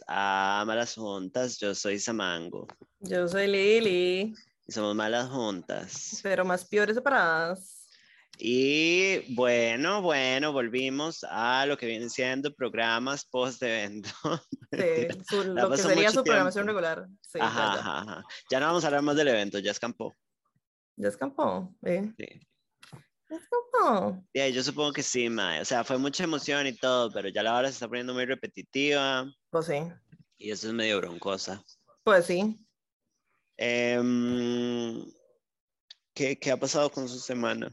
todas a Malas Juntas. Yo soy Samango. Yo soy Lili. Y somos Malas Juntas. Pero más peores separadas. Y bueno, bueno, volvimos a lo que vienen siendo programas post-evento. Sí, lo que sería su programación regular. Sí, ajá, ajá, Ya no vamos a hablar más del evento, ya escampó. Ya escampó, ¿eh? Sí. Ya yo supongo que sí, Mae. O sea, fue mucha emoción y todo, pero ya la hora se está poniendo muy repetitiva. Pues sí. Y eso es medio broncosa. Pues sí. Em, ¿qué, ¿qué, ha pasado con su semana?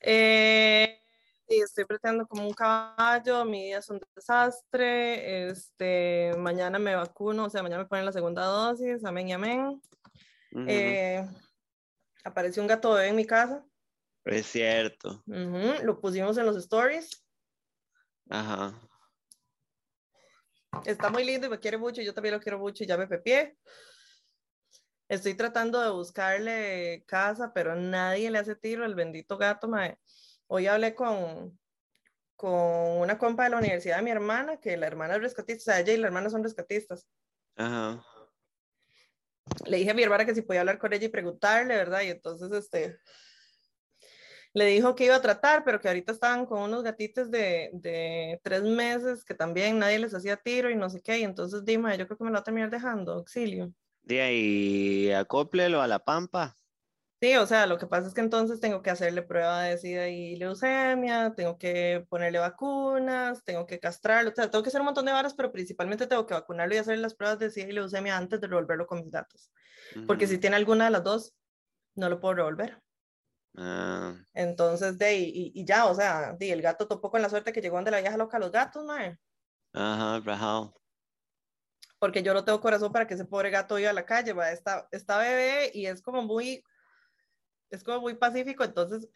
Eh, estoy pretendo como un caballo, mi día es un desastre, este, mañana me vacuno, o sea, mañana me ponen la segunda dosis, amén y amén. Eh, apareció un gato bebé en mi casa. Es cierto. Lo pusimos en los stories. Ajá. Está muy lindo y me quiere mucho, yo también lo quiero mucho y ya me pepié. Estoy tratando de buscarle casa, pero nadie le hace tiro el bendito gato. Hoy hablé con, con una compa de la universidad de mi hermana, que la hermana es rescatista, o sea, ella y la hermana son rescatistas. Ajá. Le dije a mi hermana que si podía hablar con ella y preguntarle, ¿verdad? Y entonces, este, le dijo que iba a tratar, pero que ahorita estaban con unos gatitos de, de tres meses que también nadie les hacía tiro y no sé qué. Y entonces dime, yo creo que me lo va a terminar dejando, auxilio. De ahí, acóplelo a la pampa. Sí, o sea, lo que pasa es que entonces tengo que hacerle prueba de SIDA y leucemia, tengo que ponerle vacunas, tengo que castrarlo, o sea, tengo que hacer un montón de varas, pero principalmente tengo que vacunarlo y hacer las pruebas de SIDA y leucemia antes de revolverlo con mis datos. Porque si tiene alguna de las dos, no lo puedo revolver. Ah. Entonces, de y, y, ya, o sea, de, el gato topó con la suerte que llegó donde la vieja loca los gatos, ¿no? Ajá, rajado porque yo no tengo corazón para que ese pobre gato iba a la calle, va, está, está bebé y es como muy, es como muy pacífico, entonces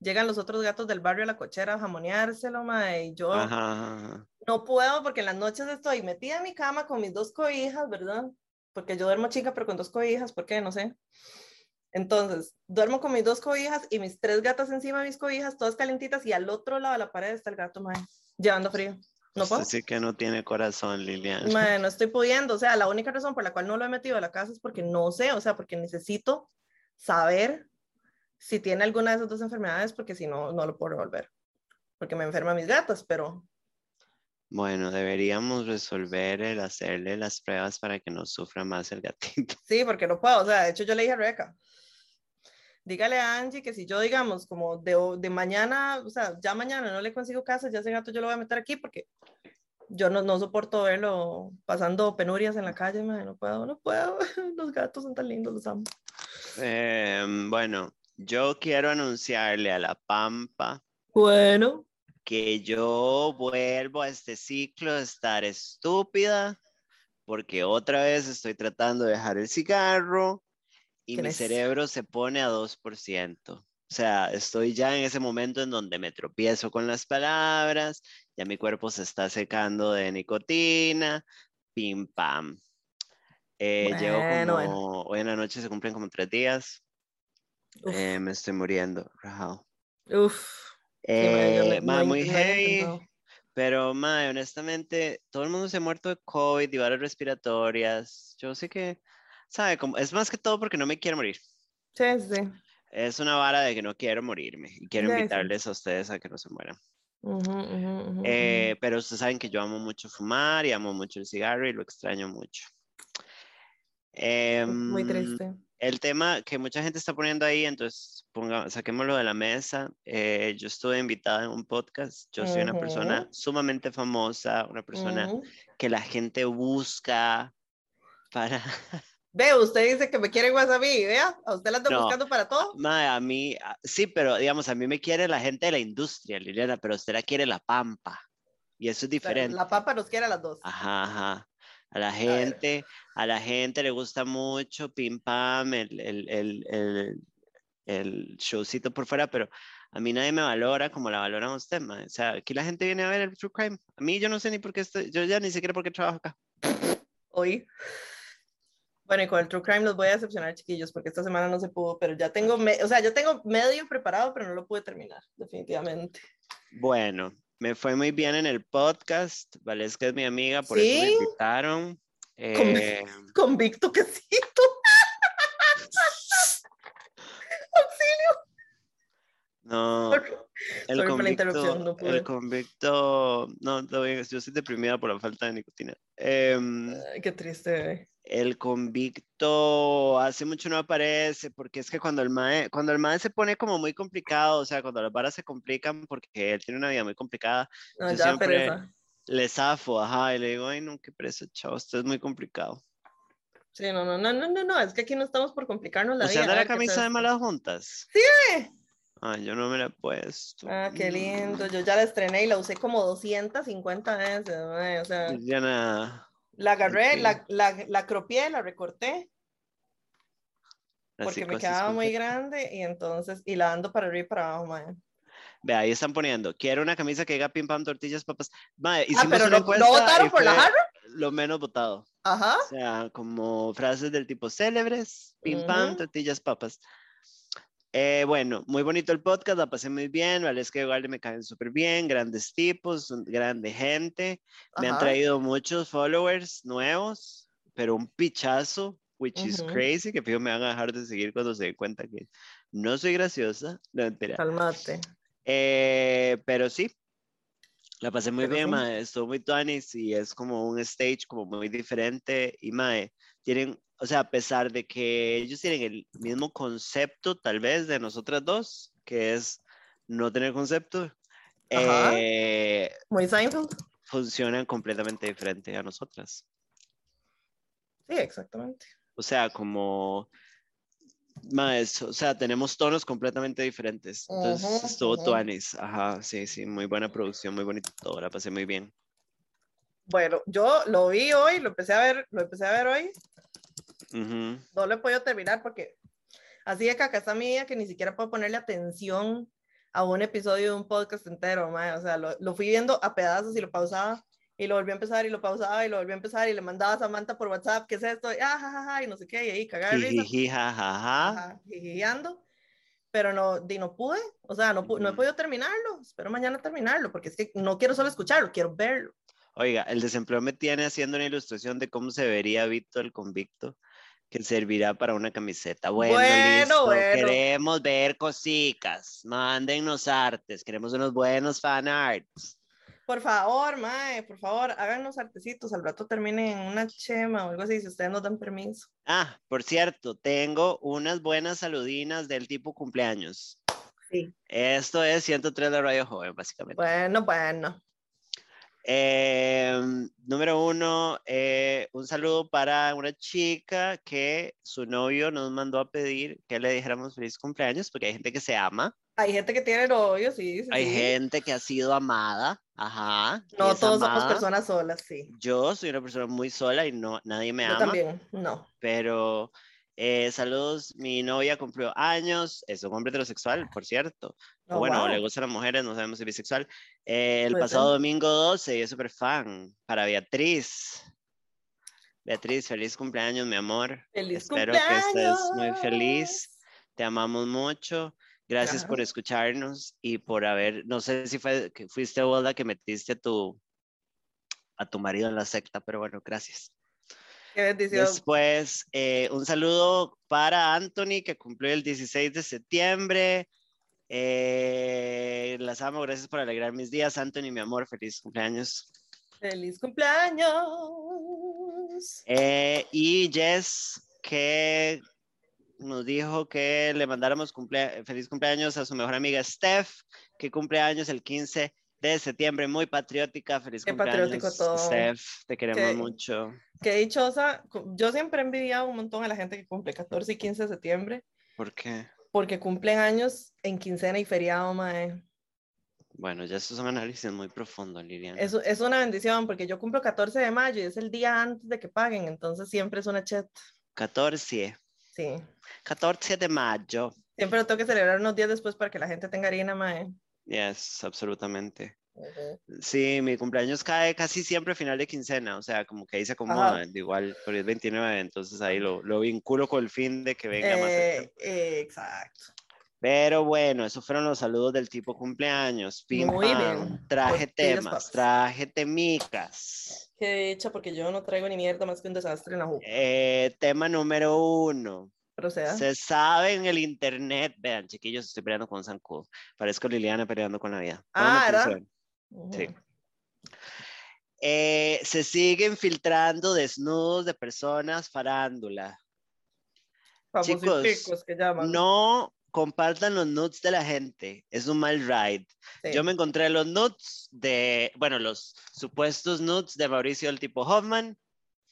llegan los otros gatos del barrio a la cochera a jamoneárselo, ma, y yo no puedo porque en las noches estoy metida en mi cama con mis dos cobijas, ¿verdad? Porque yo duermo chica, pero con dos cobijas, ¿por qué? No sé. Entonces, duermo con mis dos cobijas y mis tres gatas encima de mis cobijas, todas calentitas, y al otro lado de la pared está el gato, ma, llevando frío. No puedo. Así que no tiene corazón, Liliana. Bueno, no estoy pudiendo. O sea, la única razón por la cual no lo he metido a la casa es porque no sé, o sea, porque necesito saber si tiene alguna de esas dos enfermedades, porque si no, no lo puedo revolver. Porque me enferman mis gatas, pero. Bueno, deberíamos resolver el hacerle las pruebas para que no sufra más el gatito. Sí, porque no puedo. O sea, de hecho, yo le dije a Rebeca, dígale a Angie que si yo, digamos, como de, de, mañana, o sea, ya mañana no le consigo casa, ya ese gato yo lo voy a meter aquí porque yo no, no soporto verlo pasando penurias en la calle, no puedo, no puedo, los gatos son tan lindos, los amo. Em, bueno, yo quiero anunciarle a la Pampa. Bueno. Que yo vuelvo a este ciclo de estar estúpida porque otra vez estoy tratando de dejar el cigarro y mi cerebro se pone a 2%. O sea, estoy ya en ese momento en donde me tropiezo con las palabras, ya mi cuerpo se está secando de nicotina, pim pam. Eh, llevo como, hoy en la noche se cumplen como tres días. Eh, me estoy muriendo, Rahal. Uf. Eh, muy heavy. Pero, madre, honestamente, todo el mundo se ha muerto de COVID y varias respiratorias. Yo sé que ¿sabe? Como, es más que todo porque no me quiero morir. Sí, sí. Es una vara de que no quiero morirme y quiero invitarles a ustedes a que no se mueran. Eh, pero ustedes saben que yo amo mucho fumar y amo mucho el cigarro y lo extraño mucho. Muy em, triste. El tema que mucha gente está poniendo ahí, entonces ponga, saquémoslo de la mesa. Eh, yo estuve invitada en un podcast. Yo soy una persona sumamente famosa, una persona que la gente busca para Ve, usted dice que me quiere más a mí, vea, a usted la anda buscando para todo. a mí, sí, pero digamos, a mí me quiere la gente de la industria, Liliana, pero usted la quiere la pampa. Y eso es diferente. La, pampa nos quiere a las dos. Ajá, ajá. A la gente, a, la gente le gusta mucho Pim Pam, el, el, el, el, showcito por fuera, pero a mí nadie me valora como la valoran usted, O sea, aquí la gente viene a ver el True Crime. A mí yo no sé ni por qué estoy, yo ya ni siquiera por qué trabajo acá. Hoy. Bueno, y con el True Crime los voy a decepcionar, chiquillos, porque esta semana no se pudo, pero ya tengo, o sea, yo tengo medio preparado, pero no lo pude terminar, definitivamente. Bueno, me fue muy bien en el podcast. Valesca es mi amiga, por eso me invitaron. Eh, convicto quesito. Auxilio. No. El convicto, la interrupción, no pude. El convicto, no, yo estoy deprimida por la falta de nicotina. Em, Ay, qué triste. El convicto hace mucho no aparece, porque es que cuando el mae, cuando el mae se pone como muy complicado, o sea, cuando las varas se complican, porque él tiene una vida muy complicada, no, yo siempre le zafo, ajá, y le digo, ay, no, qué presa, chao, esto es muy complicado. Sí, no, no, no, no, no, no, es que aquí no estamos por complicarnos la vida. ¿O sea, la camisa de malas juntas? Sí, Ah, yo no me la he puesto. Ah, qué lindo. Yo ya la estrené y la usé como 250 veces. O sea, ya nada. La agarré, la, la, la cropié, la recorté. porque me quedaba muy grande y entonces, y la ando para arriba y para abajo, madre. Ve, ahí están poniendo, quiero una camisa que diga pim pam tortillas papas. Madre, ah, pero no, ¿no votaron por la jarra? Lo menos votado. Ajá. O sea, como frases del tipo célebres, pim pam, tortillas papas. Eh, bueno, muy bonito el podcast, la pasé muy bien, vale, es que igual me caen súper bien, grandes tipos, grande gente, me han traído muchos followers nuevos, pero un pichazo, which is crazy, que fijo me van a dejar de seguir cuando se den cuenta que no soy graciosa, no entera. Calmate. Eh, pero sí, la pasé muy bien, mae, estuvo muy tuanis y es como un stage como muy diferente y mae, tienen o sea, a pesar de que ellos tienen el mismo concepto, tal vez, de nosotras dos, que es no tener concepto, eh, muy Seinfeld. Funcionan completamente diferente a nosotras. Sí, exactamente. O sea, como más, o sea, tenemos tonos completamente diferentes. Entonces estuvo Tuanis. Ajá, sí, sí, muy buena producción, muy bonito todo, la pasé muy bien. Bueno, yo lo vi hoy, lo empecé a ver, lo empecé a ver hoy no lo he podido terminar porque así de caca está mía que ni siquiera puedo ponerle atención a un episodio de un podcast entero, o sea, lo, lo, fui viendo a pedazos y lo pausaba y lo volví a empezar y lo pausaba y lo volví a empezar y le mandaba a Samantha por WhatsApp, ¿qué es esto? Y, ah, y no sé qué, y ahí cagar pero no, di, no pude, o sea, no, no he podido terminarlo, espero mañana terminarlo, porque es que no quiero solo escucharlo, quiero verlo. Oiga, el desempleo me tiene haciendo una ilustración de cómo se vería Víctor el convicto que servirá para una camiseta. Bueno, listo. Queremos ver cositas. Mándennos artes. Queremos unos buenos fan arts. Por favor, Mae, por favor, háganos artecitos. Al rato terminen en una chema o algo así, si ustedes nos dan permiso. Ah, por cierto, tengo unas buenas saludinas del tipo cumpleaños. Sí. Esto es 103 de Radio Joven, básicamente. Bueno, bueno. Eh, número uno, eh, un saludo para una chica que su novio nos mandó a pedir que le dijéramos feliz cumpleaños porque hay gente que se ama. Hay gente que tiene novio, sí. hay gente que ha sido amada, ajá. No todos somos personas solas, sí. Yo soy una persona muy sola y no nadie me Yo ama. también, no. Pero eh, saludos, mi novia cumplió años, es un hombre heterosexual, por cierto. Oh, bueno, le gustan las mujeres, no sabemos si es bisexual. Eh, el pasado domingo 12, yo es súper fan, para Beatriz. Beatriz, feliz cumpleaños, mi amor. Feliz Espero que estés muy feliz. Te amamos mucho. Gracias por escucharnos y por haber, no sé si fue, que fuiste vos la que metiste a tu, a tu marido en la secta, pero bueno, gracias. Después, eh, un saludo para Anthony, que cumplió el 16 de septiembre. Eh, las amo, gracias por alegrar mis días, Anthony, mi amor, feliz cumpleaños. Feliz cumpleaños. Eh, y Jess, que nos dijo que le mandáramos feliz cumpleaños a su mejor amiga Steph, que cumple años el 15 de septiembre, muy patriótica, feliz Qué patriótico todo. Steph, te queremos mucho. Qué dichosa, yo siempre he envidiado un montón a la gente que cumple 14 y 15 de septiembre. ¿Por qué? Porque cumplen años en quincena y feriado, mae. Bueno, ya eso es un análisis muy profundo, Liliana. Es, es una bendición, porque yo cumplo 14 de mayo y es el día antes de que paguen, entonces siempre es una chat. 14. Sí. 14 de mayo. Siempre lo tengo que celebrar unos días después para que la gente tenga harina, mae. Yes, absolutamente. Sí, mi cumpleaños cae casi siempre a final de quincena, o sea, como que ahí se acomoda, igual, pero es 29, entonces ahí lo, lo, vinculo con el fin de que venga más. Eh, exacto. Pero bueno, esos fueron los saludos del tipo cumpleaños. Pim, Muy pam. bien. Traje temas, traje temicas. Qué dicha, porque yo no traigo ni mierda más que un desastre en la jupa. Eh, tema número uno. Sea, Se sabe en el internet. Vean, chiquillos, estoy peleando con zancudo. Parezco Liliana peleando con la vida. Ah, ¿verdad? Sí. Eh, se siguen filtrando desnudos de personas farándula. Chicos, picos que llaman. No compartan los nudes de la gente. Es un mal ride. Sí. Yo me encontré los nudes de, bueno, los supuestos nudes de Mauricio del tipo Hoffman,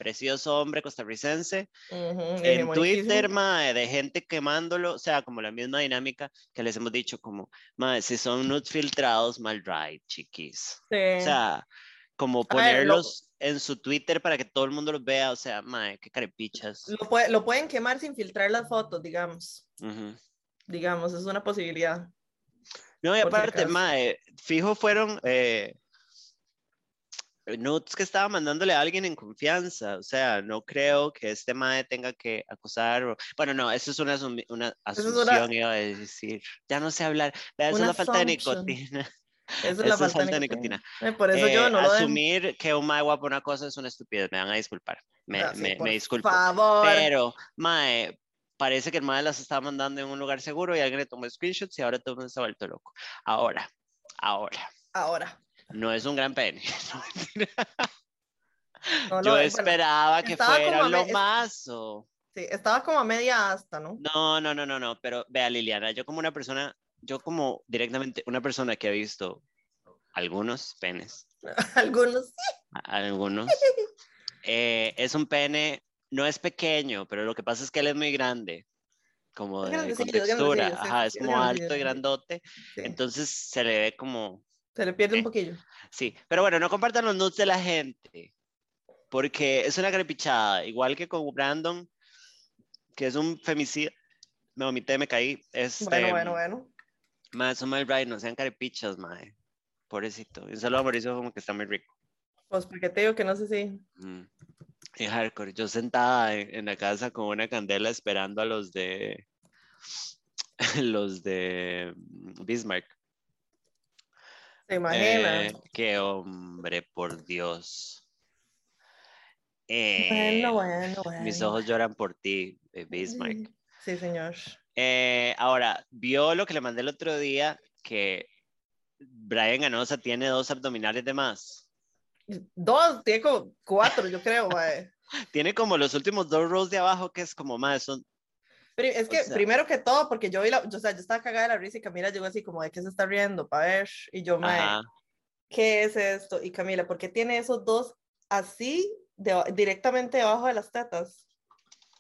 precioso hombre costarricense, Ujú, en hegemoniquísimo. Twitter, mae, de gente quemándolo, o sea, como la misma dinámica que les hemos dicho, como, mae, si son nudes filtrados, mal ride, chiquis. Sí. O sea, como A ver, lo- ponerlos en su Twitter para que todo el mundo los vea, o sea, mae, qué carepichas. lo, puede- lo pueden quemar sin filtrar las fotos, digamos. Ujú. Digamos, es una posibilidad. No, y aparte, mae, fijo fueron eh, nudes que estaba mandándole a alguien en confianza. O sea, no creo que este mae tenga que acusar. Bueno, no, eso es una, una es una- asunción, iba a decir. Ya no sé hablar. Vea, Eso es Una falta de nicotina. Es la Eso es falta, falta de nicotina. Eh, por eso yo Eh, no lo den. asumir que un mae guapo una cosa es una estupidez. Me van a disculpar. Me, Ah, sí, me, por me disculpo. favor. Pero, mae, parece que el mae las estaba mandando en un lugar seguro y alguien le tomó screenshots y ahora todo el mundo está vuelto loco. Ahora, ahora. Ahora. No es un gran pene. No, Yo den. Bueno, esperaba que fuera lo mazo. sí, estaba como a media asta, ¿no? No, no, no, no, no. Pero vea, Liliana, yo como una persona, yo como directamente una persona que ha visto algunos penes, Algunos. a- algunos, eh, es un pene, no es pequeño, pero lo que pasa es que él es muy grande. Como de, con textura, sí, ajá, sí, es como alto y sí. grandote, Sí, entonces se le ve como, se le pierde eh, un poquillo. Sí, pero bueno, no compartan los nudes de la gente, porque es una crepichada, igual que con Brandon, que es un femicida. Me vomité, me caí. Este, Bueno, bueno, bueno. Mae, son mal right, no sean carepichas, mae. Pobrecito. Y un saludo a Mauricio, como que está muy rico. Pues porque te digo que no sé si. Mm. Y hardcore. Yo sentada en, en la casa con una candela esperando a los de. los de mm, Bismarck. Se imagina. Eh, qué hombre, por Dios. Eh, bueno, bueno, bueno. Mis ojos lloran por ti, eh, Bismarck. Sí, señor. Eh, ahora, vio lo que le mandé el otro día, que Brian Ganosa tiene dos abdominales de más. Dos, tiene como cuatro, yo creo, mae. Tiene como los últimos dos rows de abajo, que es como más, son, es que sea- primero que todo, porque yo vi la, yo, o sea, yo estaba cagada de la risa y Camila llegó así como de que se está riendo, para ver, y yo, ajá, ¿qué es esto? Y Camila, ¿por qué tiene esos dos así, de- directamente debajo de las tetas?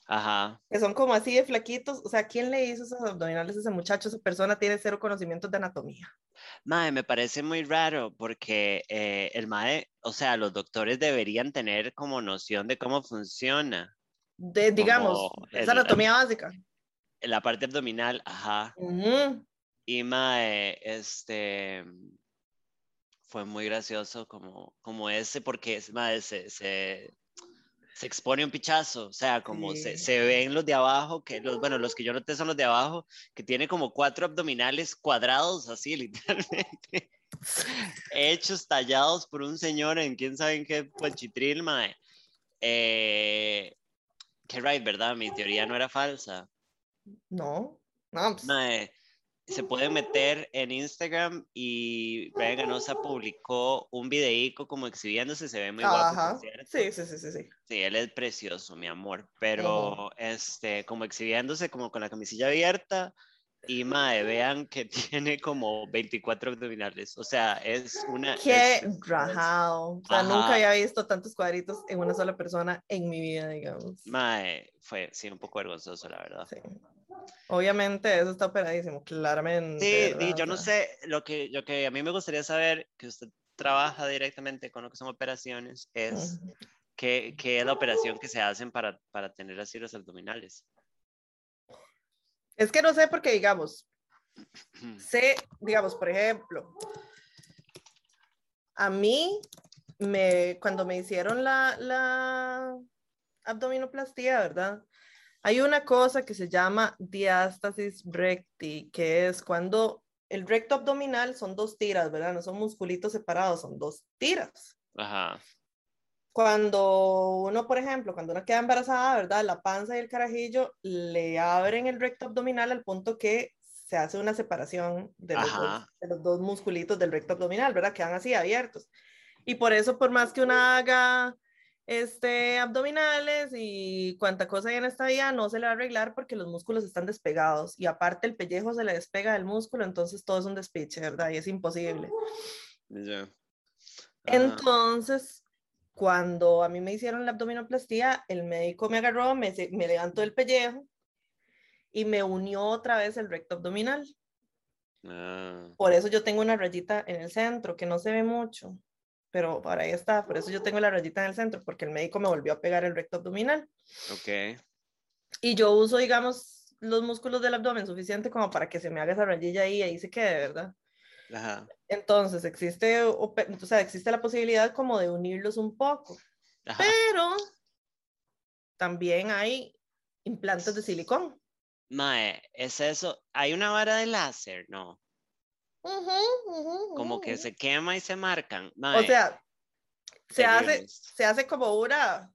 ajá. Que son como así de flaquitos, o sea, ¿quién le hizo esos abdominales a ese muchacho? Esa persona tiene cero conocimientos de anatomía. Mae, me parece muy raro porque eh, el mae, o sea, los doctores deberían tener como noción de cómo funciona De, digamos, el- anatomía básica. la parte abdominal, ajá. Y mae, este fue muy gracioso como, como ese, porque mae, se, se, se expone un pichazo, o sea, como se, se ven los de abajo, que los, bueno, los que yo noté son los de abajo, que tiene como cuatro abdominales cuadrados, así, literalmente, hechos, tallados por un señor en quién sabe en qué pochitril, mae. Eh, que right, ¿verdad? Mi teoría no era falsa. No, no, pues, Mae, se pueden meter en Instagram y Brian Ganosa publicó un videico como exhibiéndose, se ve muy ajá. Sí, sí, sí, sí, sí. Sí, él es precioso, mi amor, pero este, como exhibiéndose como con la camisilla abierta y mae, vean que tiene como 24 abdominales, o sea, es una... Qué es- rajado. O sea, Ajá. nunca había visto tantos cuadritos en una sola persona en mi vida, digamos. Mae, fue, sí, un poco vergonzoso, la verdad. Sí. Obviamente eso está operadísimo, claramente. Sí, yo no sé, lo que, lo que a mí me gustaría saber, que usted trabaja directamente con lo que son operaciones, es ujú. qué, qué es la operación que se hacen para, para tener así los abdominales. Es que no sé porque, digamos, sé, digamos, por ejemplo, a mí, me, cuando me hicieron la, la abdominoplastía, ¿verdad? Hay una cosa que se llama diástasis recti, que es cuando el recto abdominal son dos tiras, ¿verdad? No son musculitos separados, son dos tiras. Ajá. Cuando uno, por ejemplo, cuando uno queda embarazada, ¿verdad? La panza y el carajillo le abren el recto abdominal al punto que se hace una separación de los, dos, de los dos musculitos del recto abdominal, ¿verdad? Quedan así abiertos. Y por eso, por más que uno haga este, abdominales y cuánta cosa hay en esta vida, no se le va a arreglar porque los músculos están despegados y aparte el pellejo se le despega del músculo, entonces todo es un despiche, ¿verdad? Y es imposible. Entonces, cuando a mí me hicieron la abdominoplastía, el médico me agarró, me, me levantó el pellejo y me unió otra vez el recto abdominal. Ah. Por eso yo tengo una rayita en el centro que no se ve mucho pero para ahí está, por eso yo tengo la rayita en el centro, porque el médico me volvió a pegar el recto abdominal. Ok. Y yo uso, digamos, los músculos del abdomen suficiente como para que se me haga esa rayilla ahí y ahí se quede, ¿verdad? Ajá. Entonces, existe, o, sea, existe la posibilidad como de unirlos un poco, pero también hay implantes de silicón. Mae, es eso. Hay una vara de láser, ¿no? como que se quema y se marcan. o sea, se hace, se hace como una,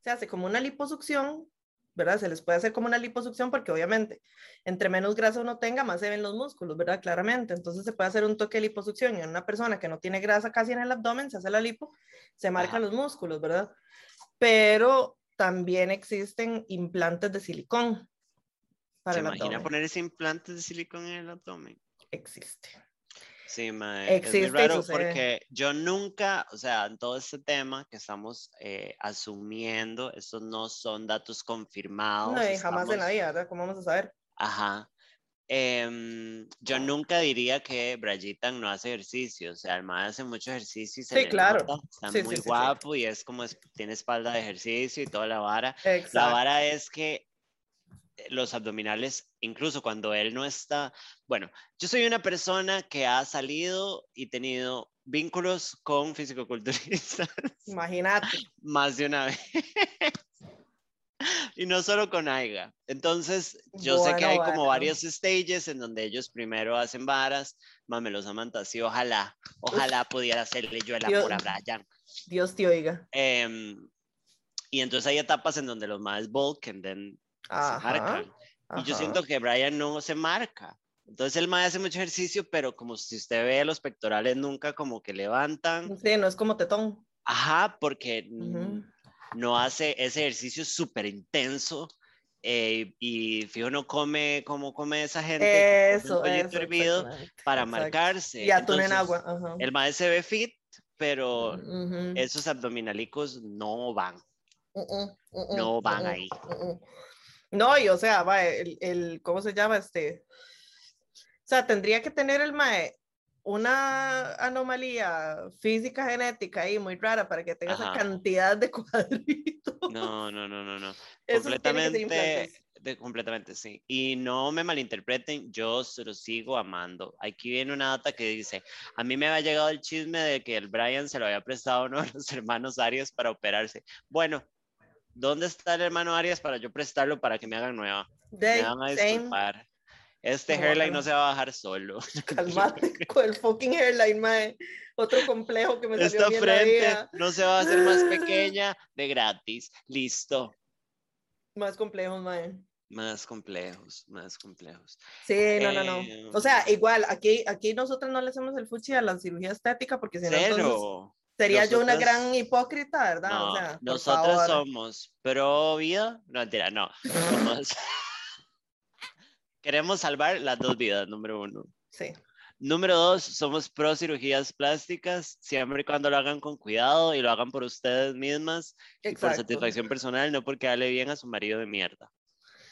se hace como una liposucción, ¿verdad? Se les puede hacer como una liposucción porque obviamente entre menos grasa uno tenga, más se ven los músculos, ¿verdad? Claramente. Entonces se puede hacer un toque de liposucción y en una persona que no tiene grasa casi en el abdomen, se hace la lipo, se marcan los músculos, ¿verdad? Pero también existen implantes de silicón. Para ¿Se imagina poner ese implante de silicón en el abdomen? existe. Sí, es muy raro porque yo nunca, o sea, en todo este tema que estamos eh, asumiendo, estos no son datos confirmados. No, y jamás en la vida, ¿verdad? ¿Cómo vamos a saber? Ajá. Em, yo nunca diría que Brayitan no hace ejercicio, o sea, el man hace mucho ejercicio y se sí, claro. está muy guapo y es como tiene espalda de ejercicio y toda la vara. La vara es que los abdominales, incluso cuando él no está, bueno, yo soy una persona que ha salido y tenido vínculos con fisicoculturistas. Imagínate. Más de una vez. y no solo con AIGA. Entonces, yo sé que hay como varios stages en donde ellos primero hacen varas, más me los aman así, ojalá, ojalá pudiera hacerle yo el amor a Brian. Dios te oiga. Em, y entonces hay etapas en donde los más bulk and then y yo siento que Brian no se marca. Entonces el mae hace mucho ejercicio, pero como si usted ve los pectorales nunca como que levantan. Sí, no es como tetón. Ajá, porque no hace ese ejercicio súper intenso. Eh, y fijo no come como come esa gente eso, eso hervido para marcarse. Y atún en agua el mae se ve fit pero esos abdominalicos no van. No van ahí no, y o sea, va, el, el, ¿cómo se llama? Este, o sea, tendría que tener el MAE una anomalía física genética ahí muy rara para que tenga esa cantidad de cuadritos. No, no, no, no, no. completamente, de, completamente sí. Y no me malinterpreten, yo se lo sigo amando. Aquí viene una data que dice, a mí me había llegado el chisme de que el Brian se lo había prestado a uno de los hermanos Arias para operarse. Bueno, ¿Dónde está el hermano Arias para yo prestarlo para que me hagan nueva? me van a disculpar. Este hairline no se va a bajar solo. Calmate con el fucking hairline, mae. Otro complejo que me salió Esta frente no se va a hacer más pequeña de gratis. Listo. Más complejos, mae. Más complejos, más complejos. Sí, no, no, no. O sea, em, igual, aquí, aquí nosotros no le hacemos el fuchi a la cirugía estética porque si no, entonces Sería yo una gran hipócrita, ¿verdad? No, o sea, nosotros somos pro vida, no, mentira, no. Queremos salvar las dos vidas, número uno. Sí. Número dos, somos pro cirugías plásticas, siempre y cuando lo hagan con cuidado y lo hagan por ustedes mismas y por satisfacción personal, no porque dale bien a su marido de mierda.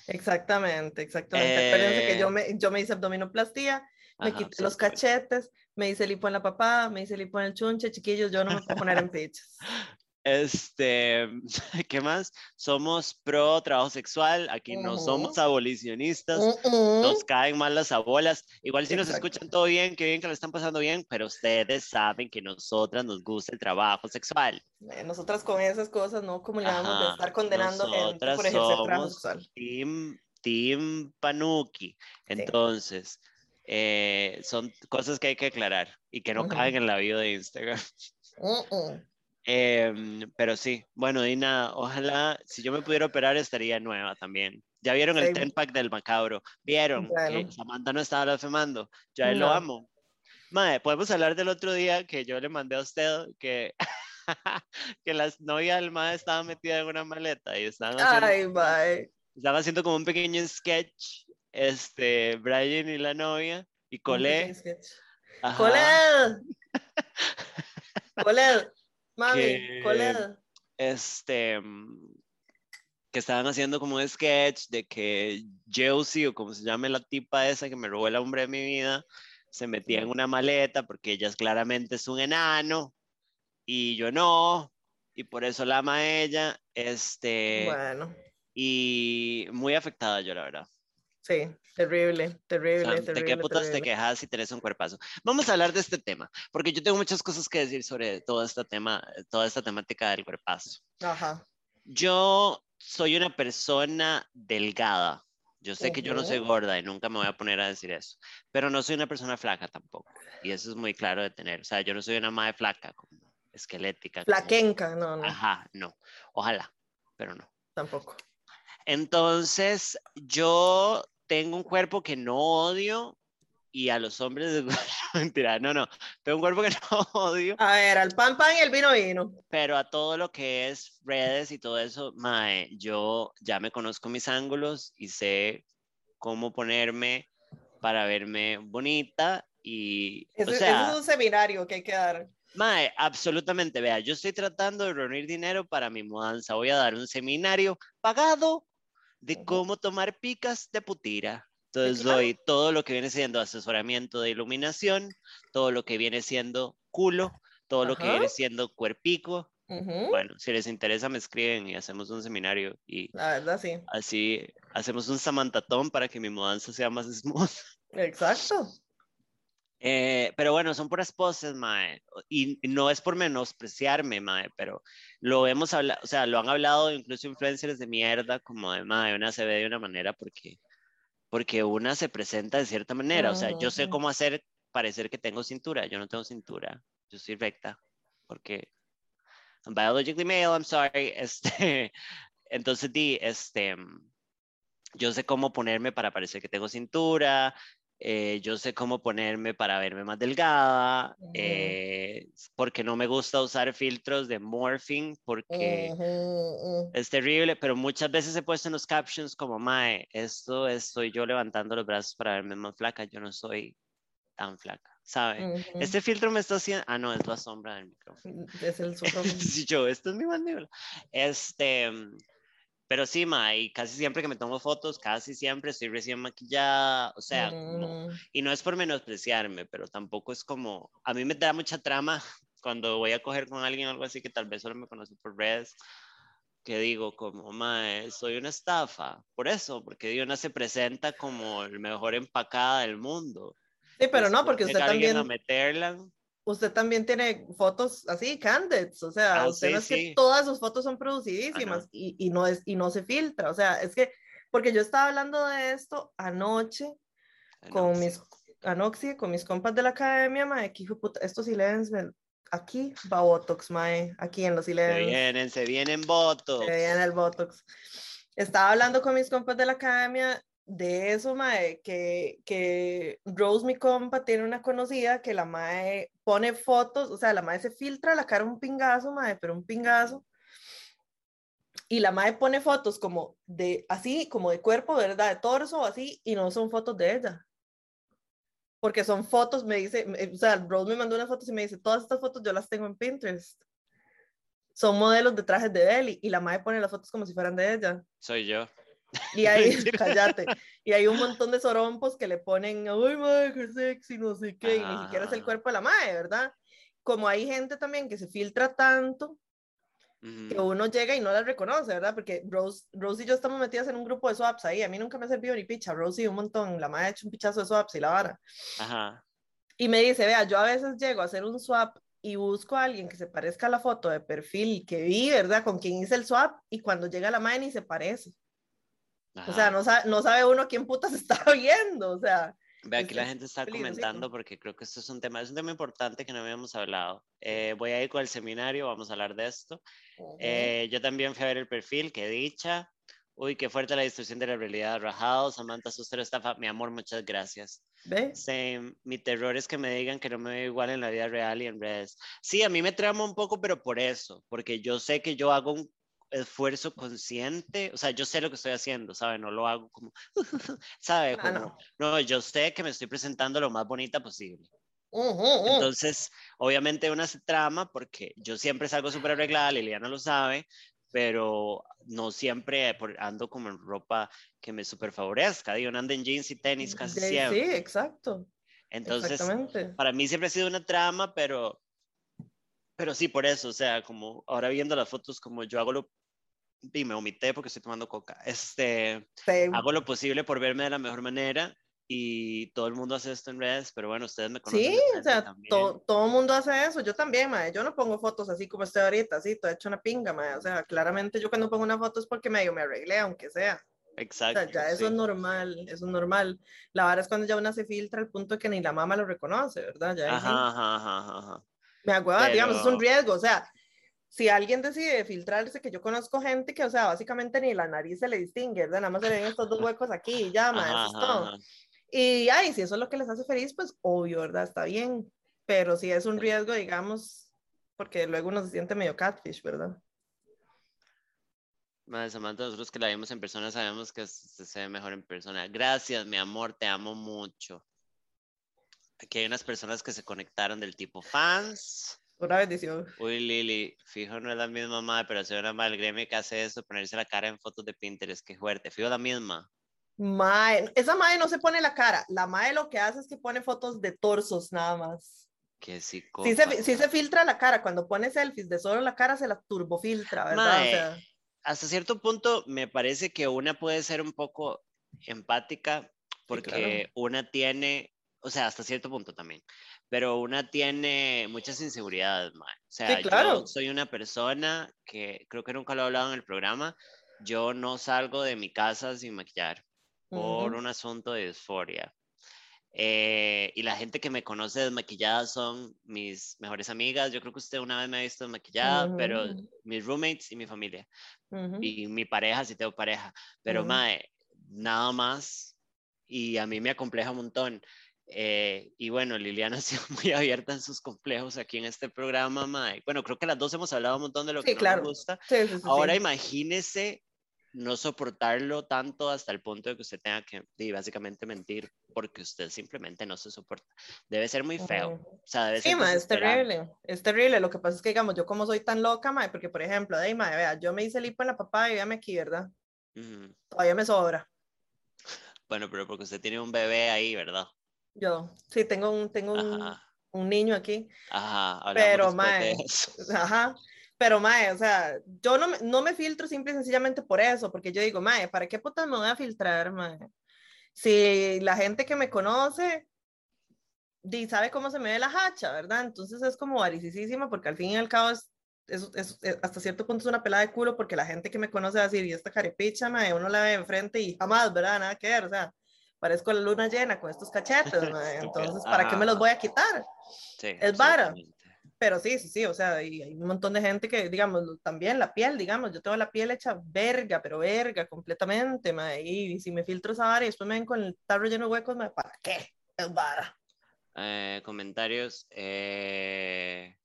Exactamente, exactamente. Eh... que yo me, yo me hice abdominoplastía, me quité los cachetes, me hice lipo en la papada, me hice lipo en el chunche, chiquillos, yo no me puedo poner en pitches. Este, ¿qué más? Somos pro trabajo sexual, aquí no somos abolicionistas, nos caen mal las abuelas. Igual si nos escuchan todo bien, que bien que lo están pasando bien, pero ustedes saben que nosotras nos gusta el trabajo sexual. Eh, nosotras con esas cosas no como vamos a estar condenando gente por ejercer trabajo sexual. Team, team Panuki. Entonces, eh, son cosas que hay que aclarar y que no caen en la vida de Instagram. Em, pero sí, bueno, Dina, ojalá si yo me pudiera operar estaría nueva también. Ya vieron el ten pack del macabro, vieron que Samantha no estaba blasfemando, ya lo amo. Madre, podemos hablar del otro día que yo le mandé a usted que, que la novia del madre estaba metida en una maleta y estaban haciendo, Ay, estaban haciendo como un pequeño sketch, este, Brian y la novia, y Colé. Colé. Colé. Mami, que, Este, que estaban haciendo como un sketch de que Josie, o como se llame la tipa esa que me robó el hombre de mi vida, se metía en una maleta porque ella claramente es un enano y yo no, y por eso la ama ella. Este, bueno. Y muy afectada yo, la verdad. Sí, terrible, terrible, ¿De qué putas te quejas si tenés un cuerpazo? Vamos a hablar de este tema, porque yo tengo muchas cosas que decir sobre todo este tema, toda esta temática del cuerpazo. Ajá. Yo soy una persona delgada. Yo sé que yo no soy gorda y nunca me voy a poner a decir eso, pero no soy una persona flaca tampoco. Y eso es muy claro de tener. O sea, yo no soy una madre flaca, como esquelética. Flaquenca, no, no. Ajá, no. Ojalá, pero no. Tampoco. Entonces, yo tengo un cuerpo que no odio y a los hombres, mentira, no, no, tengo un cuerpo que no odio. A ver, al pan pan y el vino vino. Pero a todo lo que es redes y todo eso, mae, yo ya me conozco mis ángulos y sé cómo ponerme para verme bonita y... Eso, es un seminario que hay que dar. Mae, absolutamente, vea, yo estoy tratando de reunir dinero para mi mudanza, voy a dar un seminario pagado de cómo tomar picas de putira. Entonces doy todo lo que viene siendo asesoramiento de iluminación, todo lo que viene siendo culo, todo lo que viene siendo cuerpico. Bueno, si les interesa me escriben y hacemos un seminario y la verdad sí. Así hacemos un samantatón para que mi mudanza sea más smooth. Exacto. Eh, pero bueno, son puras poses, mae. Y no es por menospreciarme, mae, pero lo hemos hablado, o sea, lo han hablado incluso influencers de mierda, como de, mae, una se ve de una manera porque, porque una se presenta de cierta manera. O sea, yo sé cómo hacer parecer que tengo cintura. Yo no tengo cintura. Yo soy recta. Porque I'm biologically male, I'm sorry. Este, entonces, di, este, yo sé cómo ponerme para parecer que tengo cintura, eh, yo sé cómo ponerme para verme más delgada, eh, porque no me gusta usar filtros de morphing, porque es terrible, pero muchas veces he puesto en los captions como, Mae, esto estoy yo levantando los brazos para verme más flaca, yo no soy tan flaca, ¿sabe? Este filtro me está haciendo, ah, no, es la sombra del micrófono. Es el sí, yo, esto es mi mandíbula. Este, pero sí, ma, y casi siempre que me tomo fotos, casi siempre estoy recién maquillada, o sea, mm. y no es por menospreciarme, pero tampoco es como, a mí me da mucha trama cuando voy a coger con alguien algo así que tal vez solo me conoce por redes, que digo como, ma, soy una estafa, por eso, porque Diona se presenta como el mejor empacada del mundo. Sí, pero no, porque usted también... A meterla usted también tiene fotos así, candidates, o sea, ah, usted no es que todas sus fotos son producidísimas y, y, no es, y no se filtra, o sea, es que, porque yo estaba hablando de esto anoche con mis, anoxia, con mis compas de la academia, mae, que hijo puta, estos silens, aquí va Botox, mae, aquí en los silens. Se vienen, se vienen Botox. Se viene el Botox. Estaba hablando con mis compas de la academia de eso, mae, que, que Rose, mi compa, tiene una conocida que la mae pone fotos, o sea, la mae se filtra la cara un pingazo, mae, pero un pingazo. Y la mae pone fotos como de, así, como de cuerpo, ¿verdad? De torso, así, y no son fotos de ella. Porque son fotos, me dice, o sea, Rose me mandó unas fotos y me dice, todas estas fotos yo las tengo en Pinterest. Son modelos de trajes de Deli, y la mae pone las fotos como si fueran de ella. Soy yo. Y hay, cállate, y hay un montón de sorompos que le ponen, uy, madre, qué sexy, no sé qué, y ni siquiera es el cuerpo de la madre, ¿verdad? Como hay gente también que se filtra tanto, que uno llega y no las reconoce, ¿verdad? Porque Rose, Rose y yo estamos metidas en un grupo de swaps ahí. A mí nunca me ha servido ni picha. Rose y un montón. La madre ha hecho un pichazo de swaps y la vara. Ajá. Y me dice, vea, yo a veces llego a hacer un swap y busco a alguien que se parezca a la foto de perfil que vi, ¿verdad? Con quien hice el swap y cuando llega la madre ni se parece. O sea, no sabe, no sabe uno quién puta se está viendo, o sea. Ve, aquí la gente está comentando porque creo que esto es un tema, es un tema importante que no habíamos hablado. Eh, voy a ir con el seminario, vamos a hablar de esto. Eh, yo también fui a ver el perfil, qué dicha. Uy, qué fuerte la distorsión de la realidad. Rajado, Samantha Sustero estafa. Mi amor, muchas gracias. ¿Ve? Same. Mi terror es que me digan que no me veo igual en la vida real y en redes. Sí, a mí me trama un poco, pero por eso, porque yo sé que yo hago un esfuerzo consciente, o sea, yo sé lo que estoy haciendo, ¿sabe? No lo hago como, ¿sabe? Ah, como, no. yo sé que me estoy presentando lo más bonita posible. Entonces, obviamente una se trama porque yo siempre salgo súper arreglada, Liliana lo sabe, pero no siempre ando como en ropa que me súper favorezca. Digo, ando en jeans y tenis casi siempre. Sí, exacto. Entonces, para mí siempre ha sido una trama, pero, pero sí, por eso, o sea, como ahora viendo las fotos, como yo hago lo y me omité porque estoy tomando coca. Este, hago lo posible por verme de la mejor manera y todo el mundo hace esto en redes, pero bueno, ustedes me conocen. Sí, o sea, todo el mundo hace eso, yo también, madre. yo no pongo fotos así como estoy ahorita, así, todo hecho una pinga, madre. o sea, claramente yo cuando pongo una foto es porque medio me arreglé, aunque sea. Exacto. O sea, ya eso es normal, eso es normal. La verdad es cuando ya una se filtra al punto de que ni la mamá lo reconoce, ¿verdad? Ya ajá, ajá, ajá, ajá, Me acuerdo, digamos, es un riesgo, o sea, si alguien decide filtrarse, que yo conozco gente que, o sea, básicamente ni la nariz se le distingue, ¿verdad? Nada más se ven estos dos huecos aquí y ya, eso es todo. Y, ay, si eso es lo que les hace feliz, pues obvio, ¿verdad? Está bien. Pero si es un riesgo, digamos, porque luego uno se siente medio catfish, ¿verdad? Madre Samantha, nosotros que la vimos en persona sabemos que se ve mejor en persona. Gracias, mi amor, te amo mucho. Aquí hay unas personas que se conectaron del tipo fans. Una bendición. Uy, Lili, fijo, no es la misma madre, pero soy una mal gremio que hace eso, ponerse la cara en fotos de Pinterest, qué fuerte. Fijo, la misma. Mae, esa madre no se pone la cara. La madre lo que hace es que pone fotos de torsos nada más. Qué sí se, sí se filtra la cara. Cuando pone selfies de solo la cara, se la turbofiltra, ¿verdad? Hasta cierto punto, me parece que una puede ser un poco empática porque una tiene, o sea, hasta cierto punto también pero una tiene muchas inseguridades, O sea, yo soy una persona que creo que nunca lo he hablado en el programa. Yo no salgo de mi casa sin maquillar por un asunto de disforia. Eh, y la gente que me conoce desmaquillada son mis mejores amigas. Yo creo que usted una vez me ha visto desmaquillada, pero mis roommates y mi familia. Y mi pareja, si tengo pareja. Pero, mae, nada más. Y a mí me acompleja un montón. Eh, y bueno, Liliana ha sido muy abierta en sus complejos aquí en este programa, Mae. Bueno, creo que las dos hemos hablado un montón de lo que nos gusta. Ahora imagínese no soportarlo tanto hasta el punto de que usted tenga que básicamente mentir porque usted simplemente no se soporta. Debe ser muy feo. O sea, debe sí, es terrible. Es terrible. Lo que pasa es que, digamos, yo como soy tan loca, mae, porque por ejemplo, de mae, vea, yo me hice lipo en la papá y véame aquí, ¿verdad? Todavía me sobra. Bueno, pero porque usted tiene un bebé ahí, ¿verdad? Yo, sí, tengo un, tengo un, un niño aquí. Ajá, pero mae, ajá, pero mae, o sea, yo no me, no me filtro simple y sencillamente por eso, porque yo digo, mae, ¿para qué putas me voy a filtrar, mae? Si la gente que me conoce y sabe cómo se me ve la hacha, ¿verdad? Entonces es como varicísima porque al fin y al cabo es, es, hasta cierto punto es una pelada de culo porque la gente que me conoce va a decir, y esta carepicha, mae, uno la ve enfrente y jamás, ¿verdad? Nada que ver, o sea, parezco la luna llena con estos cachetes, entonces, ¿para qué me los voy a quitar? Sí, es vara. Pero sí, sí, sí, o sea, hay un montón de gente que, digamos, también la piel, digamos, yo tengo la piel hecha verga, pero verga, completamente, y si me filtro esa vara y después me ven con el tarro lleno de huecos, ¿para qué? Es vara. Eh, comentarios. Eh,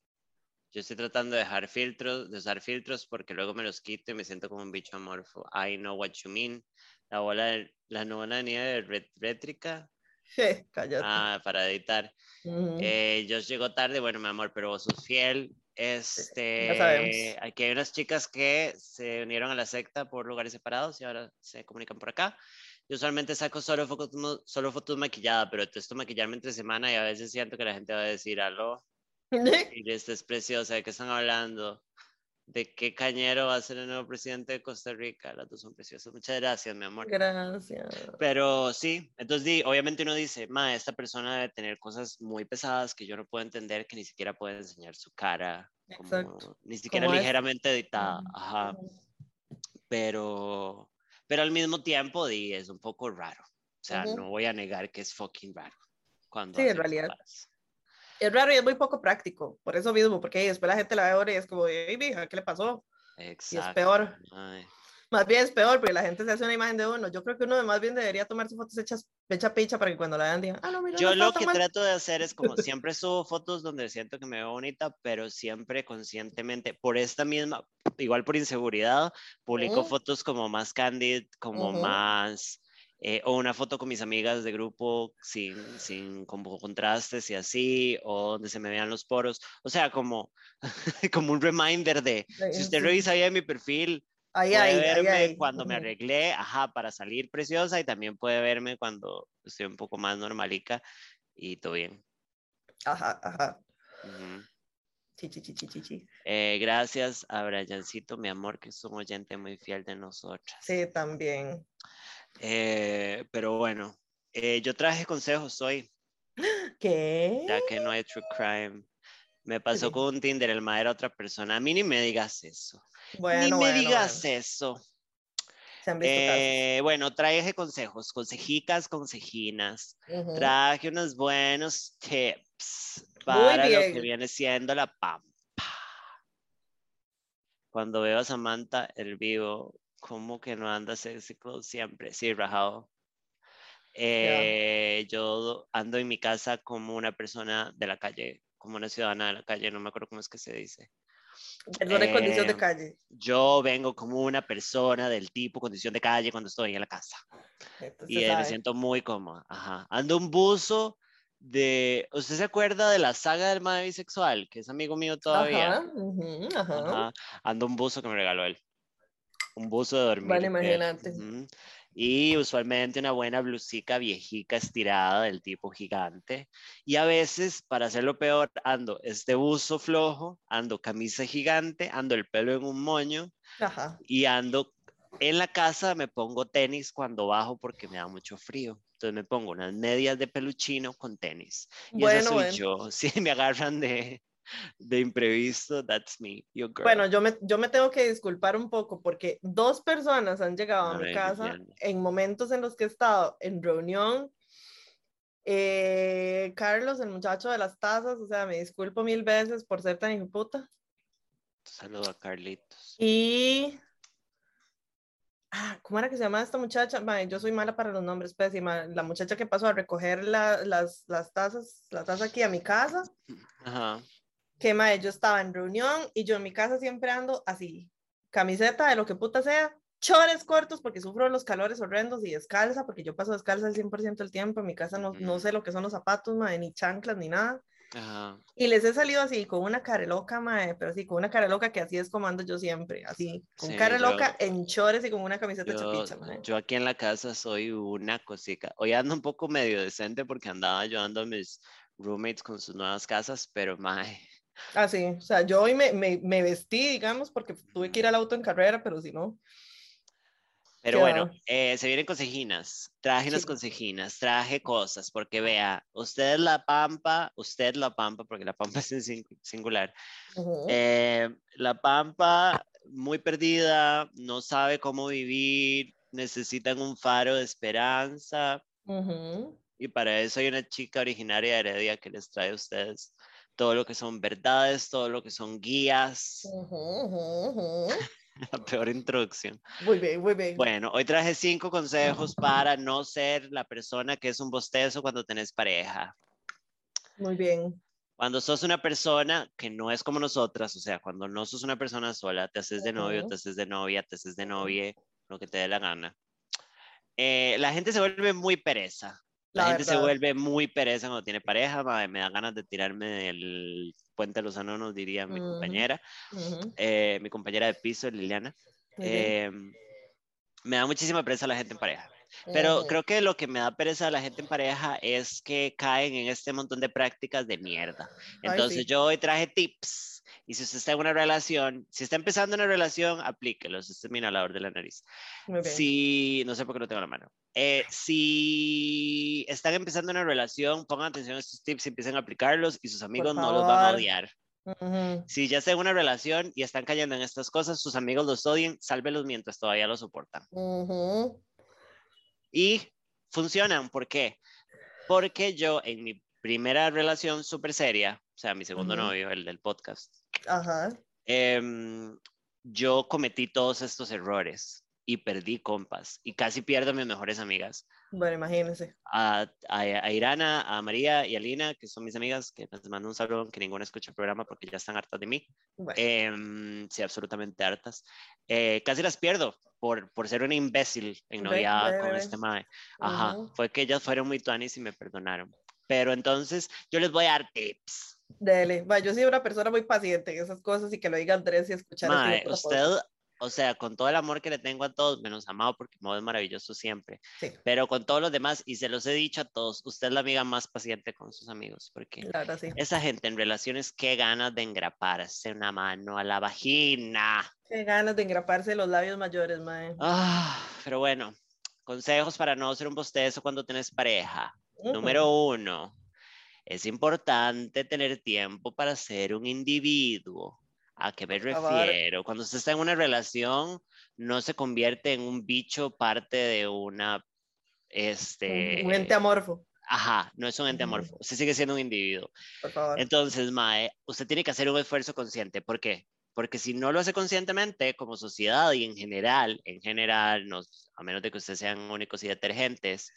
yo estoy tratando de dejar filtros, de usar filtros porque luego me los quito y me siento como un bicho amorfo. I know what you mean la bola la nueva nieve de Rétrica. Ah, para editar. Eh, yo llego tarde, bueno, mi amor, pero vos sos fiel. Este, aquí hay unas chicas que se unieron a la secta por lugares separados y ahora se comunican por acá. Yo usualmente saco solo fotos, solo fotos maquilladas, pero testo maquillarme entre semana y a veces siento que la gente va a decir algo. y es preciosa, ¿de qué están hablando? De qué cañero va a ser el nuevo presidente de Costa Rica. Las dos son preciosas. Muchas gracias, mi amor. Gracias. Pero sí, entonces obviamente uno dice, ma, esta persona debe tener cosas muy pesadas que yo no puedo entender, que ni siquiera puede enseñar su cara, como, ni siquiera ligeramente editada. Ajá. Pero, pero al mismo tiempo, di, es un poco raro. O sea, no voy a negar que es fucking raro. Cuando sí, en realidad. Es raro y es muy poco práctico, por eso mismo, porque después la gente la ve ahora y es como, hey, mija, ¿qué le pasó? Exacto. Y es peor. Más bien es peor, porque la gente se hace una imagen de uno. Yo creo que uno más bien debería tomarse fotos hechas, hecha picha para que cuando la vean digan, ah, no, mira. Yo lo que trato de hacer es como siempre subo fotos donde siento que me veo bonita, pero siempre conscientemente, por esta misma, igual por inseguridad, publico fotos como más candid, como más eh, o una foto con mis amigas de grupo sin, sin como contrastes y así, o donde se me vean los poros, o sea, como, como un reminder de, si usted revisa ahí en mi perfil, puede verme cuando me arreglé, ajá, para salir preciosa y también puede verme cuando estoy un poco más normalica y todo bien. Ajá, ajá. Eh, gracias a Briancito, mi amor, que es un oyente muy fiel de nosotras. Sí, también. Eh, pero bueno, eh, yo traje consejos hoy. ¿Qué? Ya que no hay true crime. Me pasó con un Tinder, el madre era otra persona. A mí ni me digas eso. Bueno, ni me digas eso. Eh, bueno, traje consejos, consejicas, consejinas. Traje unos buenos tips para lo que viene siendo la pampa. Cuando veo a Samantha el vivo, ¿cómo que no anda sexy siempre? Sí, rajado. Eh, yo ando en mi casa como una persona de la calle, como una ciudadana de la calle, no me acuerdo cómo es que se dice. Persona condición de eh, calle. Yo vengo como una persona del tipo condición de calle cuando estoy en la casa. y me siento muy cómoda. Ajá. Ando un buzo de. ¿Usted se acuerda de la saga del madre bisexual? Que es amigo mío todavía. Ajá, Ando un buzo que me regaló él un buzo de dormir. Vale, imagínate. Y usualmente una buena blusica viejica estirada del tipo gigante. Y a veces, para hacerlo peor, ando este buzo flojo, ando camisa gigante, ando el pelo en un moño y ando en la casa, me pongo tenis cuando bajo porque me da mucho frío. Entonces me pongo unas medias de peluchino con tenis. Y bueno, eso soy yo. Si me agarran de, de imprevisto, that's me, Bueno, yo me, yo me tengo que disculpar un poco porque dos personas han llegado a, mi casa en momentos en los que he estado en reunión. Eh, Carlos, el muchacho de las tazas, o sea, me disculpo mil veces por ser tan hijo puta. Saludo a Carlitos. Y Ah, ¿cómo era que se llama esta muchacha? yo soy mala para los nombres, pésima. La muchacha que pasó a recoger las, las tazas, la taza aquí a mi casa. Ajá que mae, yo estaba en reunión y yo en mi casa siempre ando así, camiseta de lo que puta sea, chores cortos porque sufro los calores horrendos y descalza, porque yo paso descalza el 100% del tiempo, en mi casa no, no sé lo que son los zapatos, mae, ni chanclas, ni nada. Y les he salido así, con una cara loca, mae, pero sí, con una cara loca que así es como ando yo siempre, así, con cara loca, en chores y con una camiseta yo, chapicha, mae. Yo aquí en la casa soy una cosita. Hoy ando un poco medio decente porque andaba ayudando a mis roommates con sus nuevas casas, pero mae, Ah, sí, o sea, yo hoy me, me, me, vestí, digamos, porque tuve que ir al auto en carrera, pero si no. Pero bueno, eh, se vienen consejinas, traje unas consejinas, traje cosas, porque vea, usted es la pampa, usted la pampa, porque la pampa es en singular. Eh, la pampa muy perdida, no sabe cómo vivir, necesitan un faro de esperanza. Y para eso hay una chica originaria de Heredia que les trae a ustedes todo lo que son verdades, todo lo que son guías. La peor introducción. Muy bien, muy bien. Bueno, hoy traje cinco consejos para no ser la persona que es un bostezo cuando tenés pareja. Muy bien. Cuando sos una persona que no es como nosotras, o sea, cuando no sos una persona sola, te haces de novio, te haces de novia, te haces de novia, lo que te dé la gana. Eh, la gente se vuelve muy pereza. La, gente se vuelve muy pereza cuando tiene pareja, me da ganas de tirarme del puente los nos diría mi compañera, eh, mi compañera de piso, Liliana. Em, me da muchísima pereza la gente en pareja. Pero creo que lo que me da pereza a la gente en pareja es que caen en este montón de prácticas de mierda. Entonces yo hoy traje tips Y si usted está en una relación, si está empezando una relación, aplíquelo. Este es mi inhalador de la nariz. Si, no sé por qué no tengo la mano. Eh, si están empezando una relación, pongan atención a estos tips y empiecen a aplicarlos y sus amigos no los van a odiar. Si ya están en una relación y están cayendo en estas cosas, sus amigos los odien, sálvelos mientras todavía los soportan. Y funcionan. ¿Por qué? Porque yo en mi primera relación súper seria, o sea, mi segundo novio, el del podcast, em, yo cometí todos estos errores y perdí compas y casi pierdo a mis mejores amigas. Bueno, imagínense. A, a, Irana, a María y a Lina, que son mis amigas, que les mando un saludo, que ninguna escucha el programa porque ya están hartas de mí. Em, sí, absolutamente hartas. Eh, casi las pierdo por, por ser una imbécil en novia con este mae. Ajá, fue que ellas fueron muy tuanis y me perdonaron. Pero entonces yo les voy a dar tips. Dele, yo soy una persona muy paciente en esas cosas y que lo digan tres y escuchar. Mae, usted o sea, con todo el amor que le tengo a todos, menos amado porque Modo es maravilloso siempre, pero con todos los demás, y se los he dicho a todos, usted es la amiga más paciente con sus amigos, porque esa gente en relaciones, qué ganas de engraparse una mano a la vagina. Qué ganas de engraparse los labios mayores, mae. Ah, pero bueno, consejos para no hacer un bostezo cuando tenés pareja. Número uno, es importante tener tiempo para ser un individuo. ¿A qué me refiero? Cuando usted está en una relación, no se convierte en un bicho parte de una... Este, un ente amorfo. Ajá, no es un ente amorfo. Usted sigue siendo un individuo. Por favor. Entonces, Mae, usted tiene que hacer un esfuerzo consciente. ¿Por qué? Porque si no lo hace conscientemente, como sociedad y en general, en general, a menos de que ustedes sean únicos y detergentes,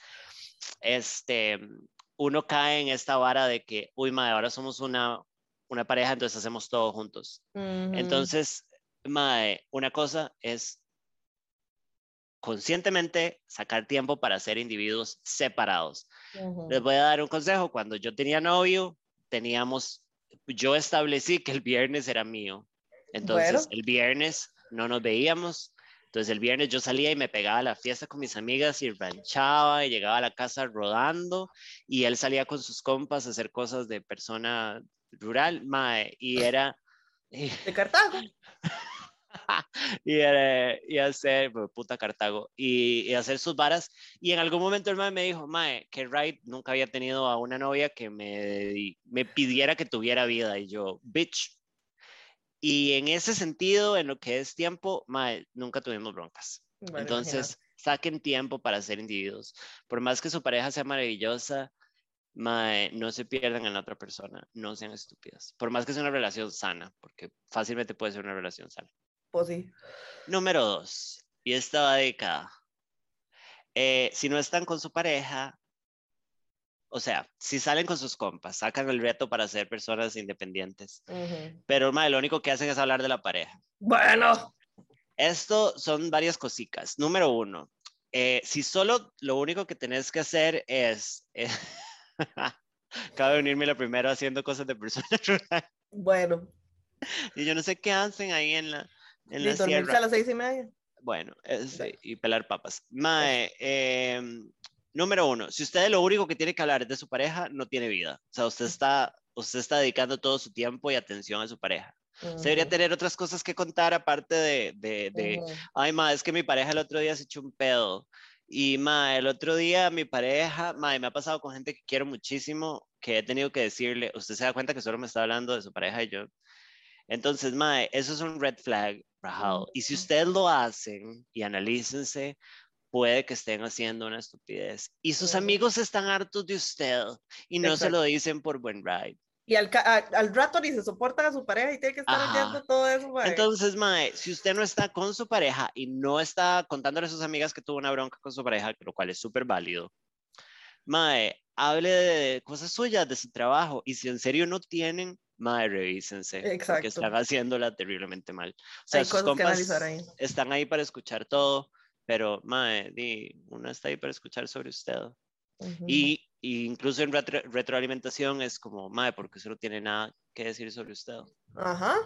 este, uno cae en esta vara de que, uy, Mae, ahora somos una, una pareja, entonces hacemos todo juntos. Entonces, mae, una cosa es conscientemente sacar tiempo para ser individuos separados. Les voy a dar un consejo. Cuando yo tenía novio, teníamos, yo establecí que el viernes era mío. Entonces, el viernes no nos veíamos. Entonces, el viernes yo salía y me pegaba a la fiesta con mis amigas y ranchaba y llegaba a la casa rodando y él salía con sus compas a hacer cosas de persona rural, mae, y era... De Cartago. y, era, y hacer, pues, puta Cartago, y, hacer sus varas. Y en algún momento el mae me dijo, mae, que Wright nunca había tenido a una novia que me, me pidiera que tuviera vida. Y yo, bitch. Y en ese sentido, en lo que es tiempo, mae, nunca tuvimos broncas. Entonces, saquen tiempo para ser individuos. Por más que su pareja sea maravillosa, no se pierdan en la otra persona, no sean estúpidas. Por más que sea una relación sana, porque fácilmente puede ser una relación sana. Pues sí. Número dos, y esta va dedicada. Eh, si no están con su pareja, o sea, si salen con sus compas, sacan el reto para ser personas independientes. Pero, mae, lo único que hacen es hablar de la pareja. Bueno. Esto son varias cositas. Número uno, eh, si solo lo único que tenés que hacer es... Eh, Acaba de unirme la primera haciendo cosas de persona Bueno. Y yo no sé qué hacen ahí en la, en la sierra. a las seis y media. Bueno, y pelar papas. Mae, em, número uno, si usted lo único que tiene que hablar es de su pareja, no tiene vida. O sea, usted está, usted está dedicando todo su tiempo y atención a su pareja. Usted debería tener otras cosas que contar aparte de, de, de ay, ma, es que mi pareja el otro día se echó un pedo. Y ma, el otro día mi pareja, ma, me ha pasado con gente que quiero muchísimo, que he tenido que decirle, usted se da cuenta que solo me está hablando de su pareja y yo. Entonces, ma, eso es un red flag, rajado. Y si ustedes lo hacen y analícense, puede que estén haciendo una estupidez. Y sus amigos están hartos de usted y no se lo dicen por buen ride y al, al, rato ni se soporta a su pareja y tiene que estar oyendo todo eso, mae. Entonces, mae, si usted no está con su pareja y no está contándole a sus amigas que tuvo una bronca con su pareja, lo cual es súper válido, mae, hable de cosas suyas, de su trabajo, y si en serio no tienen, mae, revísense, Exacto. porque están haciéndola terriblemente mal. O sea, sus compas están ahí para escuchar todo, pero, mae, di, uno está ahí para escuchar sobre usted. Y incluso en retroalimentación es como, madre, porque eso no tiene nada que decir sobre usted. Ajá,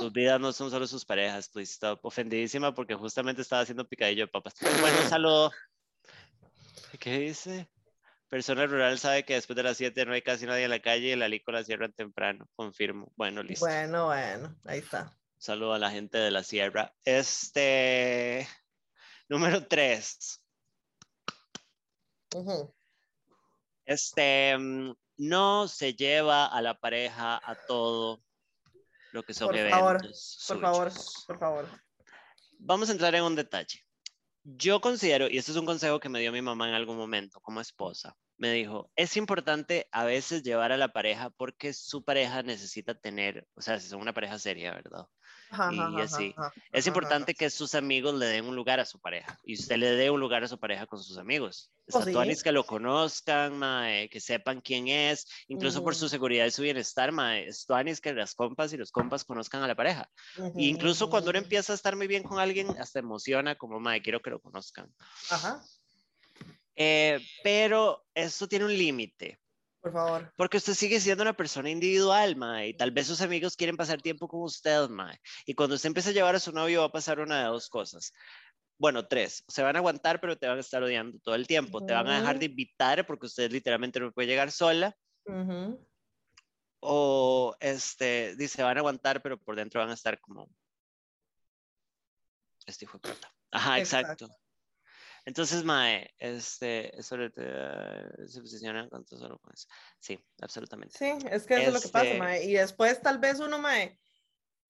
Sus vidas no son solo sus parejas, estoy stop. ofendidísima porque justamente estaba haciendo picadillo de papas. Bueno, un saludo. ¿Qué dice? Persona rural sabe que después de las 7 no hay casi nadie en la calle y la lico la cierran temprano. Confirmo. Bueno, listo. Bueno, bueno, ahí está. Saludo a la gente de la sierra. Este. Número 3. Este. Mm, no se lleva a la pareja a todo lo que son por eventos. Favor, por favor, por favor. Vamos a entrar en un detalle. Yo considero, y este es un consejo que me dio mi mamá en algún momento como esposa, me dijo, es importante a veces llevar a la pareja porque su pareja necesita tener, o sea, si son una pareja seria, ¿verdad? Y así. Es importante que sus amigos le den un lugar a su pareja y usted le dé un lugar a su pareja con sus amigos. Oh, Estatuanis que lo conozcan, mae, que sepan quién es, incluso por su seguridad y su bienestar, mae. Estatuanis que las compas y los compas conozcan a la pareja. incluso cuando uno empieza a estar muy bien con alguien, hasta emociona como, mae, quiero que lo conozcan. Ajá. Eh, pero esto tiene un límite. Por favor. Porque usted sigue siendo una persona individual, mae, y tal vez sus amigos quieren pasar tiempo con usted, mae. Y cuando usted empieza a llevar a su novio va a pasar una de dos cosas. Bueno, tres. Se van a aguantar, pero te van a estar odiando todo el tiempo. Te van a dejar de invitar porque usted literalmente no puede llegar sola. O este, dice, van a aguantar, pero por dentro van a estar como. Este hijo de puta. Ajá, exacto. Entonces, Mae, este, eso se posiciona con solo con eso. Sí, absolutamente. Sí, es que eso es lo que pasa, este Mae. Y después, tal vez uno, Mae,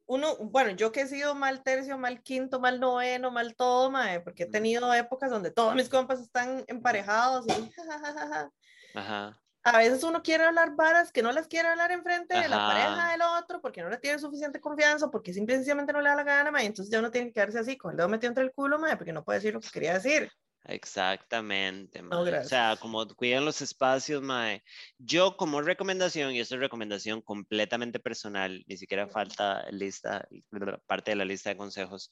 uno, bueno, yo que he sido mal tercio, mal quinto, mal noveno, mal todo, Mae, porque he tenido épocas donde todos mis compas están emparejados y Ajá a veces uno quiere hablar varas que no las quiere hablar enfrente de la pareja del otro porque no le tiene suficiente confianza, porque simplemente no le da la gana, y entonces ya uno tiene que quedarse así, con el dedo metido entre el culo, porque no puede decir lo que quería decir. Exactamente, o sea, como cuidan los espacios, mae. Yo como recomendación, y esto es recomendación completamente personal, ni siquiera falta lista, parte de la lista de consejos,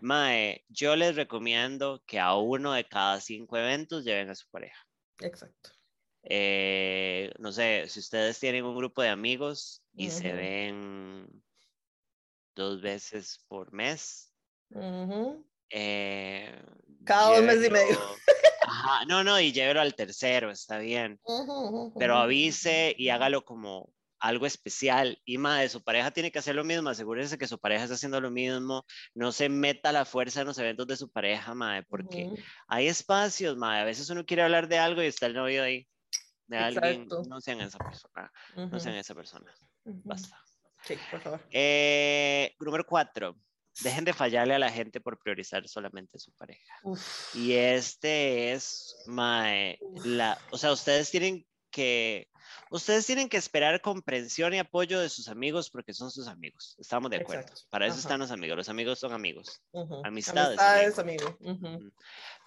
mae, yo les recomiendo que a uno de cada cinco eventos lleven a su pareja. Exacto. Eh, no sé, si ustedes tienen un grupo de amigos y se ven dos veces por mes. Eh, Cada dos meses y medio. no, no, y llévelo al tercero, está bien. Pero avise y hágalo como algo especial. Y más, su pareja tiene que hacer lo mismo. Asegúrese que su pareja está haciendo lo mismo. No se meta la fuerza en los eventos de su pareja, madre, porque hay espacios, madre. A veces uno quiere hablar de algo y está el novio ahí de alguien, no sean esa persona, no sean esa persona. Basta. Sí, por favor. Eh, número cuatro, dejen de fallarle a la gente por priorizar solamente su pareja. Y este es, my, la, o sea, ustedes tienen que, ustedes tienen que esperar comprensión y apoyo de sus amigos porque son sus amigos. Estamos de acuerdo. Para eso están los amigos. Los amigos son amigos. Amistades. Amistades, amigos.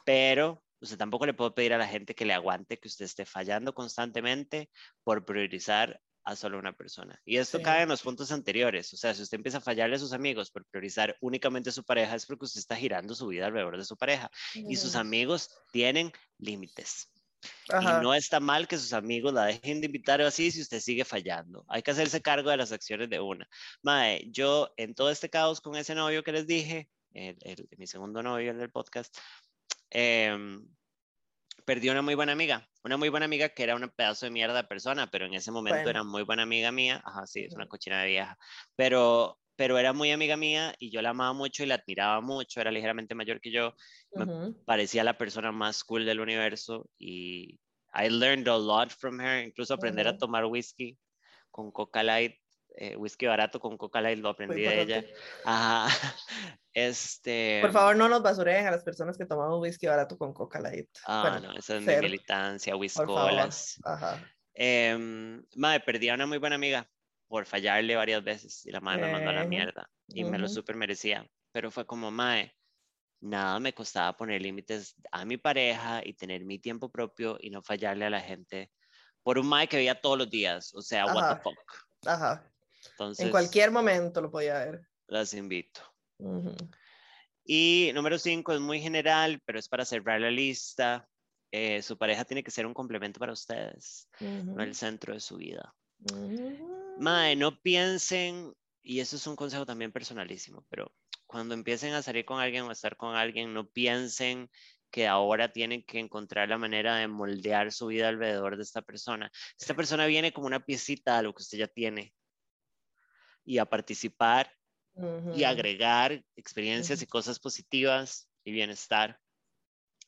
Pero Usted tampoco le puede pedir a la gente que le aguante que usted esté fallando constantemente por priorizar a solo una persona. Y esto cae en los puntos anteriores. O sea, si usted empieza a fallarle a sus amigos por priorizar únicamente a su pareja, es porque usted está girando su vida alrededor de su pareja. Y sus amigos tienen límites. Y no está mal que sus amigos la dejen de invitar o así si usted sigue fallando. Hay que hacerse cargo de las acciones de una. Mae, yo en todo este caos con ese novio que les dije, el, mi segundo novio en el podcast, eh, perdí una muy buena amiga, una muy buena amiga que era un pedazo de mierda de persona, pero en ese momento era muy buena amiga mía, ajá, sí, es una cochina de vieja, pero, pero era muy amiga mía y yo la amaba mucho y la admiraba mucho, era ligeramente mayor que yo, me parecía la persona más cool del universo y I learned a lot from her, incluso aprender a tomar whisky con Coca Light eh, whisky barato con coca light, lo aprendí de ella. Ajá. Este... Por favor, no nos basureen a las personas que tomamos whisky barato con coca light. Ah, no, esa es mi militancia, whiskolas. Ajá. Eh, madre, perdí a una muy buena amiga por fallarle varias veces y la madre me mandó a la mierda y me lo super merecía. Pero fue como, mae, nada me costaba poner límites a mi pareja y tener mi tiempo propio y no fallarle a la gente por un mae que veía todos los días. O sea, what the fuck. Ajá en cualquier momento lo podía ver. Las invito. Y número cinco es muy general, pero es para cerrar la lista. Eh, su pareja tiene que ser un complemento para ustedes, no el centro de su vida. Mae, no piensen, y eso es un consejo también personalísimo, pero cuando empiecen a salir con alguien o a estar con alguien, no piensen que ahora tienen que encontrar la manera de moldear su vida alrededor de esta persona. Esta persona viene como una piecita a lo que usted ya tiene y a participar y agregar experiencias y cosas positivas y bienestar.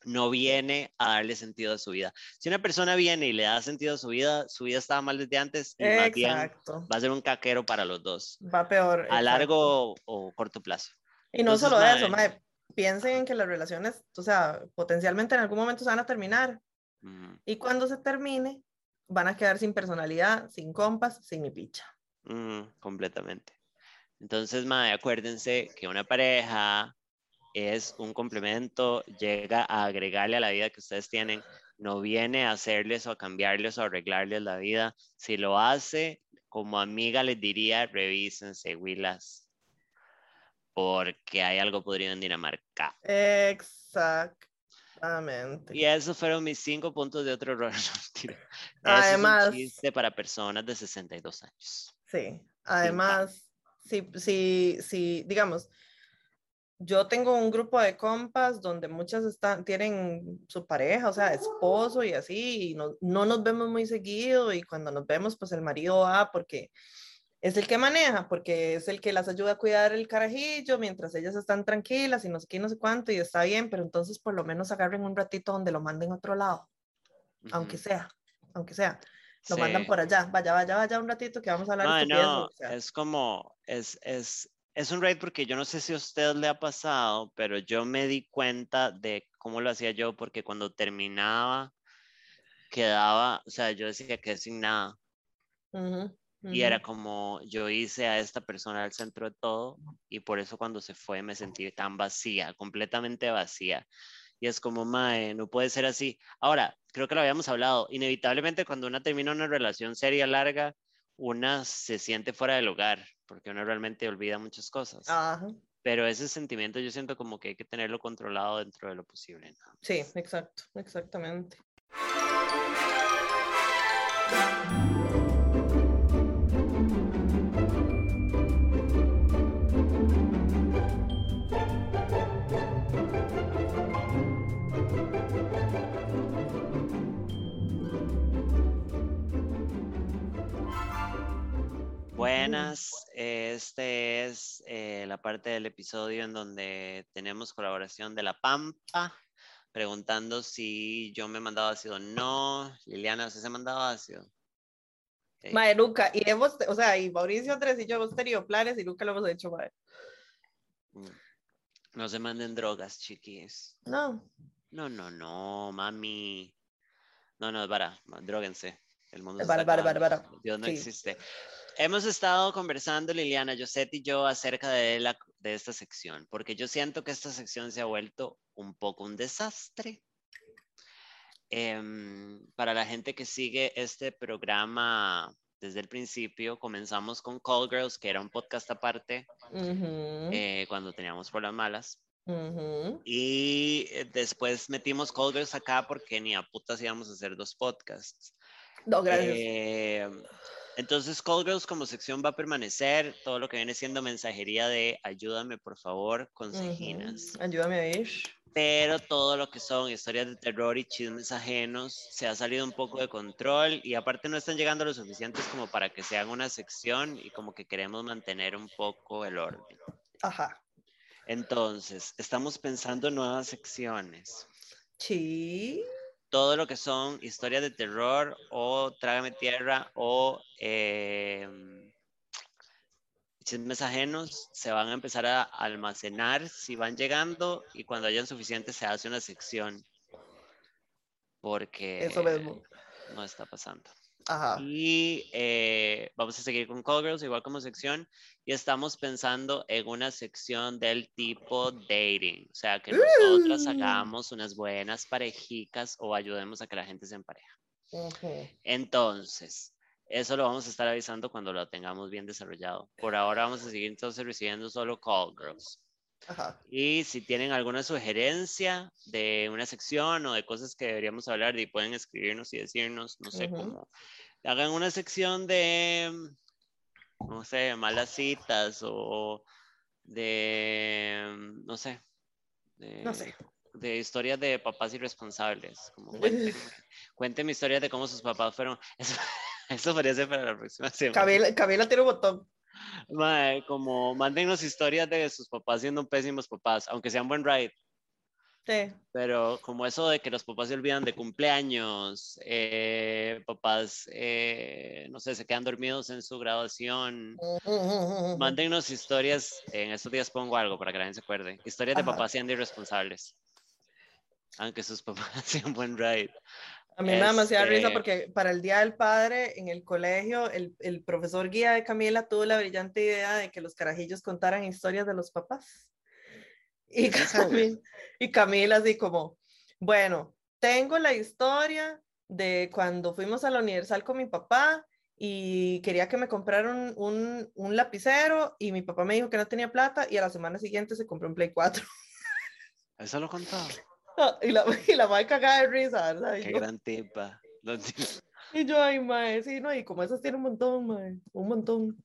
No viene a darle sentido a su vida. Si una persona viene y le da sentido a su vida, su vida estaba mal desde antes y más bien va a ser un caquero para los dos. Va peor. A largo o corto plazo. Y no solo eso, piensen en que las relaciones, o sea, potencialmente en algún momento se van a terminar. Y cuando se termine, van a quedar sin personalidad, sin compas, sin ni picha. Completamente. Entonces, madre, acuérdense que una pareja es un complemento, llega a agregarle a la vida que ustedes tienen, no viene a hacerles o a cambiarles o a arreglarles la vida. Si lo hace, como amiga les diría, revísense, Willas porque hay algo podrido en Dinamarca. Exactamente. Y esos fueron mis cinco puntos de otro error. además. Es un para personas de 62 años. Sí, además, si, si, si, digamos, yo tengo un grupo de compas donde muchas están, tienen su pareja, o sea, esposo y así, y no, no nos vemos muy seguido y cuando nos vemos, pues el marido va porque es el que maneja, porque es el que las ayuda a cuidar el carajillo mientras ellas están tranquilas y no sé qué, no sé cuánto, y está bien, pero entonces por lo menos agarren un ratito donde lo manden a otro lado, aunque sea, aunque sea. Lo mandan por allá, vaya, vaya, vaya un ratito que vamos a hablar. de no, es como, es, es, es un raid porque yo no sé si a usted le ha pasado, pero yo me di cuenta de cómo lo hacía yo, porque cuando terminaba, quedaba, o sea, yo decía que sin nada. Y era como yo hice a esta persona al centro de todo y por eso cuando se fue me sentí tan vacía, completamente vacía. Y es como, mae, no puede ser así. Ahora, creo que lo habíamos hablado, inevitablemente cuando una termina una relación seria, larga, una se siente fuera del hogar, porque uno realmente olvida muchas cosas. Pero ese sentimiento yo siento como que hay que tenerlo controlado dentro de lo posible. Sí, exacto, exactamente. Buenas, este es eh, la parte del episodio en donde tenemos colaboración de La Pampa, preguntando si yo me he mandado ácido o no. Liliana, ¿se ha mandado ácido? Okay. Mae, nunca, y hemos, o sea, y Mauricio Andrés y yo hemos tenido planes y nunca lo hemos hecho, mae. Mm. No se manden drogas, chiquis. No. No, no, no, mami. No, no, para, droguense. El mundo para, para, para, para. Dios no existe. Hemos estado conversando, Liliana, Josette y yo, acerca de, la, de esta sección, porque yo siento que esta sección se ha vuelto un poco un desastre. Em, para la gente que sigue este programa desde el principio, comenzamos con Call Girls, que era un podcast aparte, eh, cuando teníamos por las malas. Y eh, después metimos Call Girls acá porque ni a putas íbamos a hacer dos podcasts. No, gracias. Eh, entonces, Call Girls como sección va a permanecer, todo lo que viene siendo mensajería de ayúdame por favor, consejinas. Ayúdame a ir. Pero todo lo que son historias de terror y chismes ajenos se ha salido un poco de control y aparte no están llegando lo suficientes como para que se haga una sección y como que queremos mantener un poco el orden. Ajá. Entonces, estamos pensando nuevas secciones. Sí todo lo que son historias de terror o Trágame Tierra o eh, chismes ajenos se van a empezar a almacenar si van llegando y cuando hayan suficientes se hace una sección porque Eso mismo. no está pasando. Ajá. Y eh, vamos a seguir con Call Girls, igual como sección, y estamos pensando en una sección del tipo dating, o sea, que nosotras mm. hagamos unas buenas parejicas o ayudemos a que la gente se empareja. Entonces, eso lo vamos a estar avisando cuando lo tengamos bien desarrollado. Por ahora vamos a seguir entonces recibiendo solo Call Girls. Y si tienen alguna sugerencia de una sección o de cosas que deberíamos hablar, y pueden escribirnos y decirnos, no sé cómo. Hagan una sección de, no sé, malas citas o de, no sé. no sé. de historias de papás irresponsables. Como cuéntenme, historias de cómo sus papás fueron. Eso, podría ser para la próxima semana. Cabela, tiene un botón. Como mándenos historias de sus papás siendo pésimos papás, aunque sean buen ride. Pero como eso de que los papás se olvidan de cumpleaños, eh, papás, eh, no sé, se quedan dormidos en su graduación. Mándenos historias, en estos días pongo algo para que la se acuerde. Historias de papás siendo irresponsables. Aunque sus papás hacían buen ride. A mí me da demasiada risa este porque para el Día del Padre en el colegio, el, el profesor guía de Camila tuvo la brillante idea de que los carajillos contaran historias de los papás. Y Camila, y Camila así como, bueno, tengo la historia de cuando fuimos a la Universal con mi papá y quería que me compraran un, un, lapicero y mi papá me dijo que no tenía plata y a la semana siguiente se compró un Play 4. Eso lo contaba. y la, y la madre cagada de risa, ¿verdad? Qué gran tipa. Y yo, ay, mae, sí, no, y como esas tiene un montón, mae, un montón.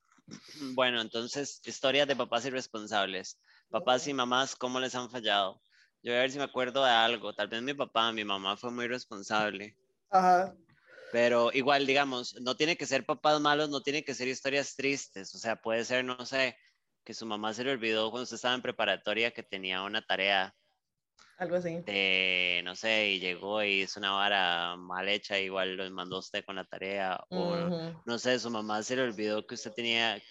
Bueno, entonces, historias de papás irresponsables papás y mamás, ¿cómo les han fallado? Yo voy a ver si me acuerdo de algo. Tal vez mi papá, mi mamá fue muy responsable. Ajá. Pero igual, digamos, no tiene que ser papás malos, no tiene que ser historias tristes. O sea, puede ser, no sé, que su mamá se le olvidó cuando usted estaba en preparatoria que tenía una tarea. Algo así. De, no sé, y llegó y hizo una vara mal hecha, igual lo mandó usted con la tarea. O, no sé, su mamá se le olvidó que usted tenía,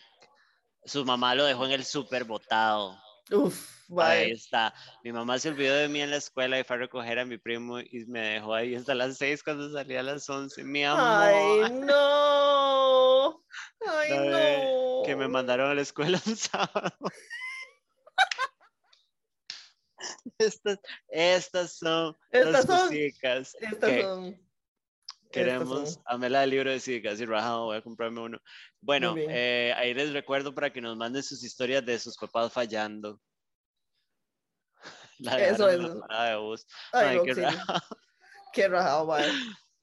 su mamá lo dejó en el súper botado. Uf, Ahí está. Mi mamá se olvidó de mí en la escuela y fue a recoger a mi primo y me dejó ahí hasta las seis cuando salía a las once. Mi amor. Ay, no. Ay, no. Que me mandaron a la escuela un sábado. estas, estas son estas las son, Estas son. Queremos, la el libro de Cicas y rajado, voy a comprarme uno. Bueno, eh, ahí les recuerdo para que nos manden sus historias de sus papás fallando. La Eso es. De bus. Ay, qué, rajado. qué rajado,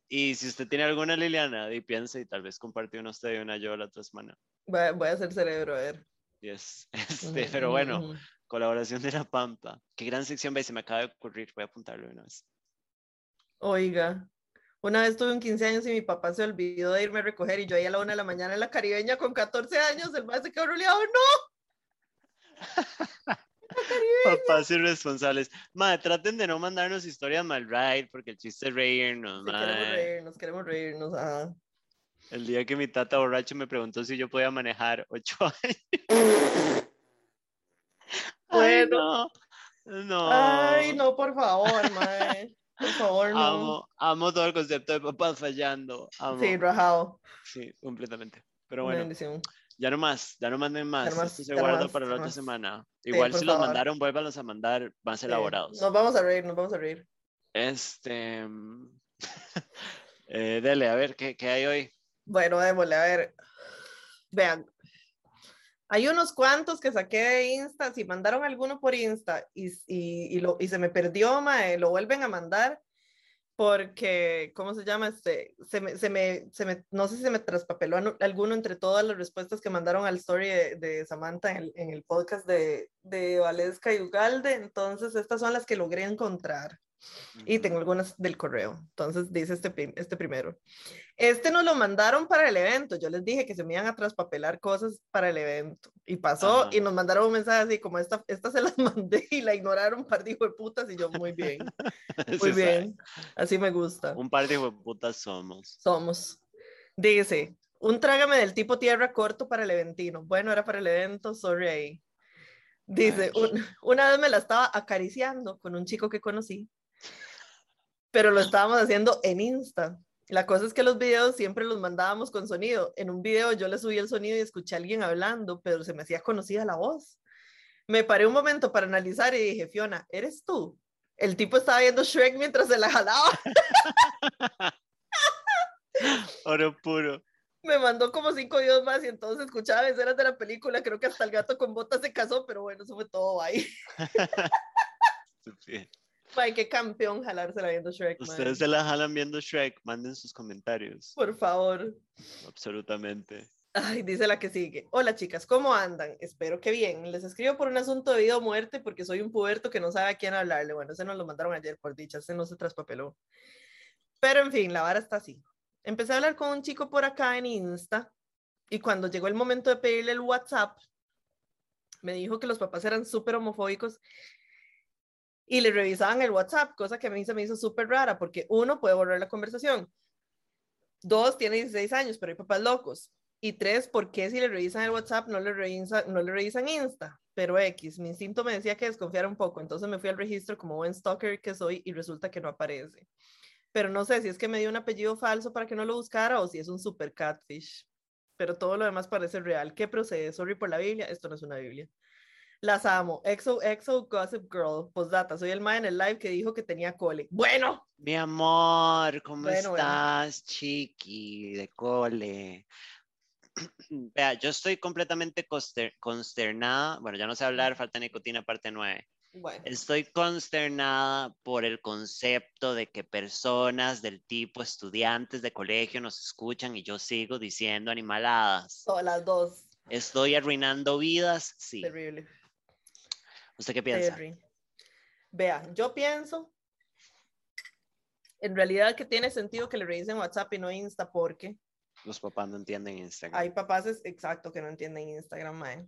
Y si usted tiene alguna Liliana, y piense y tal vez comparte una usted y una yo la otra semana. Voy, a hacer cerebro, a ver. Yes. Este, pero bueno, colaboración de la Pampa. Qué gran sección, ve, se me acaba de ocurrir, voy a apuntarlo una vez. Oiga, una vez tuve un 15 años y mi papá se olvidó de irme a recoger y yo ahí a la una de la mañana en la caribeña con 14 años, el más se quedó roleado, ¡no! Papás irresponsables. Madre, traten de no mandarnos historias mal right, porque el chiste es reírnos, sí, Queremos reírnos, queremos reírnos, ajá. El día que mi tata borracho me preguntó si yo podía manejar ocho años. Bueno. no. Ay, no, por favor, madre. Por favor, no. Amo, amo todo el concepto de papás fallando. Sí, rajado. Sí, completamente. Pero bueno, ya no más, ya no manden más. Esto se guarda para la otra semana. Igual si los mandaron, vuélvanlos a mandar más elaborados. Nos vamos a reír, nos vamos a reír. Este. eh, dele, a ver, ¿qué, ¿qué hay hoy? Bueno, démosle, a ver. Vean, hay unos cuantos que saqué de Insta, si mandaron alguno por Insta y, y, y, lo, y se me perdió, mae, lo vuelven a mandar porque, ¿cómo se llama? Este, se me, se me, se me, no sé si se me traspapeló alguno entre todas las respuestas que mandaron al story de, de Samantha en el, en el, podcast de, de Valesca y Ugalde, entonces estas son las que logré encontrar. Y tengo algunas del correo. Entonces dice este, este primero. Este nos lo mandaron para el evento. Yo les dije que se me iban a traspapelar cosas para el evento. Y pasó y nos mandaron un mensaje así como esta, esta se las mandé y la ignoraron un par de putas y yo muy bien. Muy bien. Así me gusta. Un par de putas somos. Somos. Dice, un trágame del tipo tierra corto para el eventino. Bueno, era para el evento, sorry. Dice, una vez me la estaba acariciando con un chico que conocí pero lo estábamos haciendo en Insta. La cosa es que los videos siempre los mandábamos con sonido. En un video yo le subí el sonido y escuché a alguien hablando, pero se me hacía conocida la voz. Me paré un momento para analizar y dije, Fiona, ¿eres tú? El tipo estaba viendo Shrek mientras se la jalaba. Oro puro. Me mandó como cinco videos más y entonces escuchaba escenas de la película. Creo que hasta el gato con botas se casó, pero bueno, eso fue todo ahí. Ay, qué campeón jalársela viendo Shrek. Ustedes se la jalan viendo Shrek, manden sus comentarios. Por favor. Absolutamente. Ay, dice la que sigue. Hola chicas, ¿cómo andan? Espero que bien. Les escribo por un asunto de vida o muerte porque soy un puberto que no sabe a quién hablarle. Bueno, ese nos lo mandaron ayer por dicha, ese no se traspapeló. Pero en fin, la vara está así. Empecé a hablar con un chico por acá en Insta y cuando llegó el momento de pedirle el WhatsApp, me dijo que los papás eran súper homofóbicos y le revisaban el WhatsApp, cosa que a mí se me hizo súper rara porque uno puede borrar la conversación. Dos, tiene 16 años, pero hay papás locos. Y tres, ¿por qué si le revisan el WhatsApp no le, revisan, no le revisan Insta? Pero X, mi instinto me decía que desconfiara un poco, entonces me fui al registro como buen stalker que soy y resulta que no aparece. Pero no sé si es que me dio un apellido falso para que no lo buscara o si es un super catfish. Pero todo lo demás parece real. ¿Qué procede? Sorry por la Biblia, esto no es una Biblia. Las amo. Exo, exo, gossip girl. Postdata. Soy el ma en el live que dijo que tenía cole. Bueno. Mi amor, ¿cómo estás, chiqui de cole? Vea, yo estoy completamente consternada. Bueno, ya no sé hablar, falta nicotina, parte 9. Estoy consternada por el concepto de que personas del tipo estudiantes de colegio nos escuchan y yo sigo diciendo animaladas. Todas las dos. Estoy arruinando vidas, sí. Terrible. ¿Usted qué piensa? Vea, yo pienso en realidad que tiene sentido que le revisen WhatsApp y no Insta porque los papás no entienden Instagram. Hay papás, exacto, que no entienden Instagram, mae.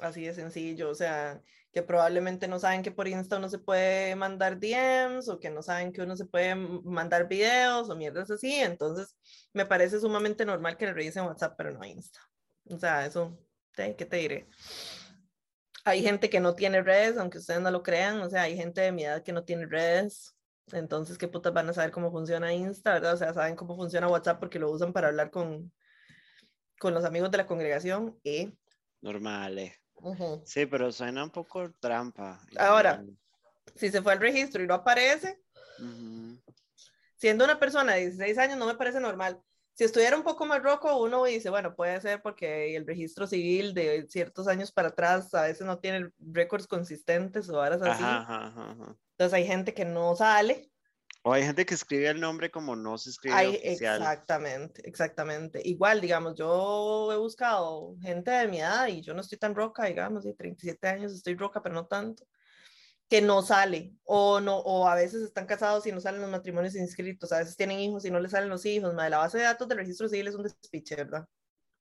Así de sencillo, o sea, que probablemente no saben que por Insta uno se puede mandar DMs o que no saben que uno se puede mandar videos o mierdas así. Entonces, me parece sumamente normal que le revisen WhatsApp, pero no Insta. O sea, eso, ¿qué te diré? Hay gente que no tiene redes, aunque ustedes no lo crean, o sea, hay gente de mi edad que no tiene redes, entonces, ¿qué putas van a saber cómo funciona Insta, verdad? O sea, saben cómo funciona WhatsApp porque lo usan para hablar con, con los amigos de la congregación y... Normal, eh. Sí, pero suena un poco trampa. Ahora, si se fue al registro y no aparece, siendo una persona de 16 años no me parece normal. Si estuviera un poco más roco, uno dice, bueno, puede ser porque el registro civil de ciertos años para atrás a veces no tiene récords consistentes o horas así. Entonces hay gente que no sale. O hay gente que escribe el nombre como no se escribe oficial. Exactamente, exactamente. Igual, digamos, yo he buscado gente de mi edad y yo no estoy tan roca, digamos, de 37 años estoy roca, pero no tanto que no sale o no o a veces están casados y no salen los matrimonios inscritos, a veces tienen hijos y no les salen los hijos, la base de datos del registro civil es un despiche, ¿verdad?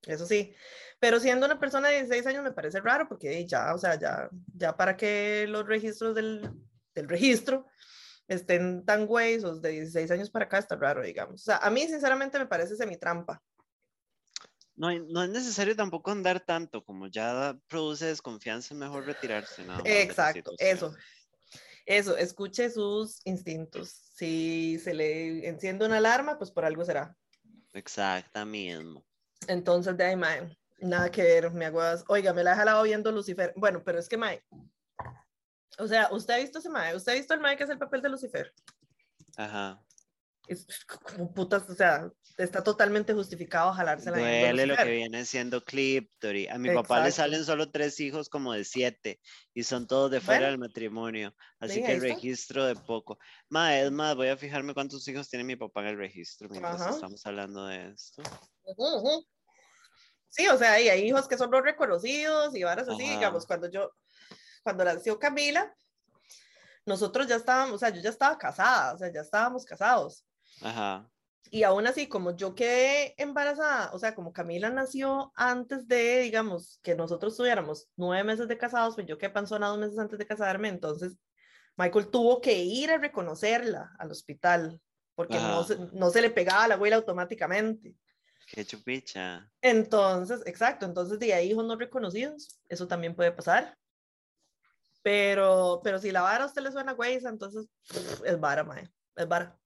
Eso sí, pero siendo una persona de 16 años me parece raro porque ya, o sea, ya, ya para que los registros del, del registro estén tan güeyes, de 16 años para acá está raro, digamos. O sea, a mí sinceramente me parece semi-trampa. No, no es necesario tampoco andar tanto, como ya produce desconfianza, es mejor retirarse. Nada Exacto, eso. Eso, escuche sus instintos. Si se le enciende una alarma, pues por algo será. Exactamente. Entonces, de ahí, mae, nada que ver, me aguas. Oiga, me la he jalado viendo Lucifer. Bueno, pero es que, mae, o sea, ¿usted ha visto ese mae? ¿Usted ha visto el mae que es el papel de Lucifer? Ajá es como putas, o sea, está totalmente justificado jalársela. Duele lo que viene siendo Cliptory. A mi papá le salen solo tres hijos como de siete y son todos de fuera del matrimonio. Así que el registro de poco. Ma, es más, voy a fijarme cuántos hijos tiene mi papá en el registro mientras estamos hablando de esto. Sí, o sea, hay, hay hijos que son no reconocidos y varas así, digamos, cuando yo, cuando nació Camila, nosotros ya estábamos, o sea, yo ya estaba casada, o sea, ya estábamos casados. Ajá. Y aún así, como yo quedé embarazada, o sea, como Camila nació antes de, digamos, que nosotros tuviéramos nueve meses de casados, pues yo quedé panzona dos meses antes de casarme, entonces Michael tuvo que ir a reconocerla al hospital, porque no se, no se, le pegaba la abuela automáticamente. Qué chupicha. Entonces, exacto, entonces de ahí hijos no reconocidos, eso también puede pasar. Pero, pero si la vara a usted le suena güey, entonces es vara, mae, es vara.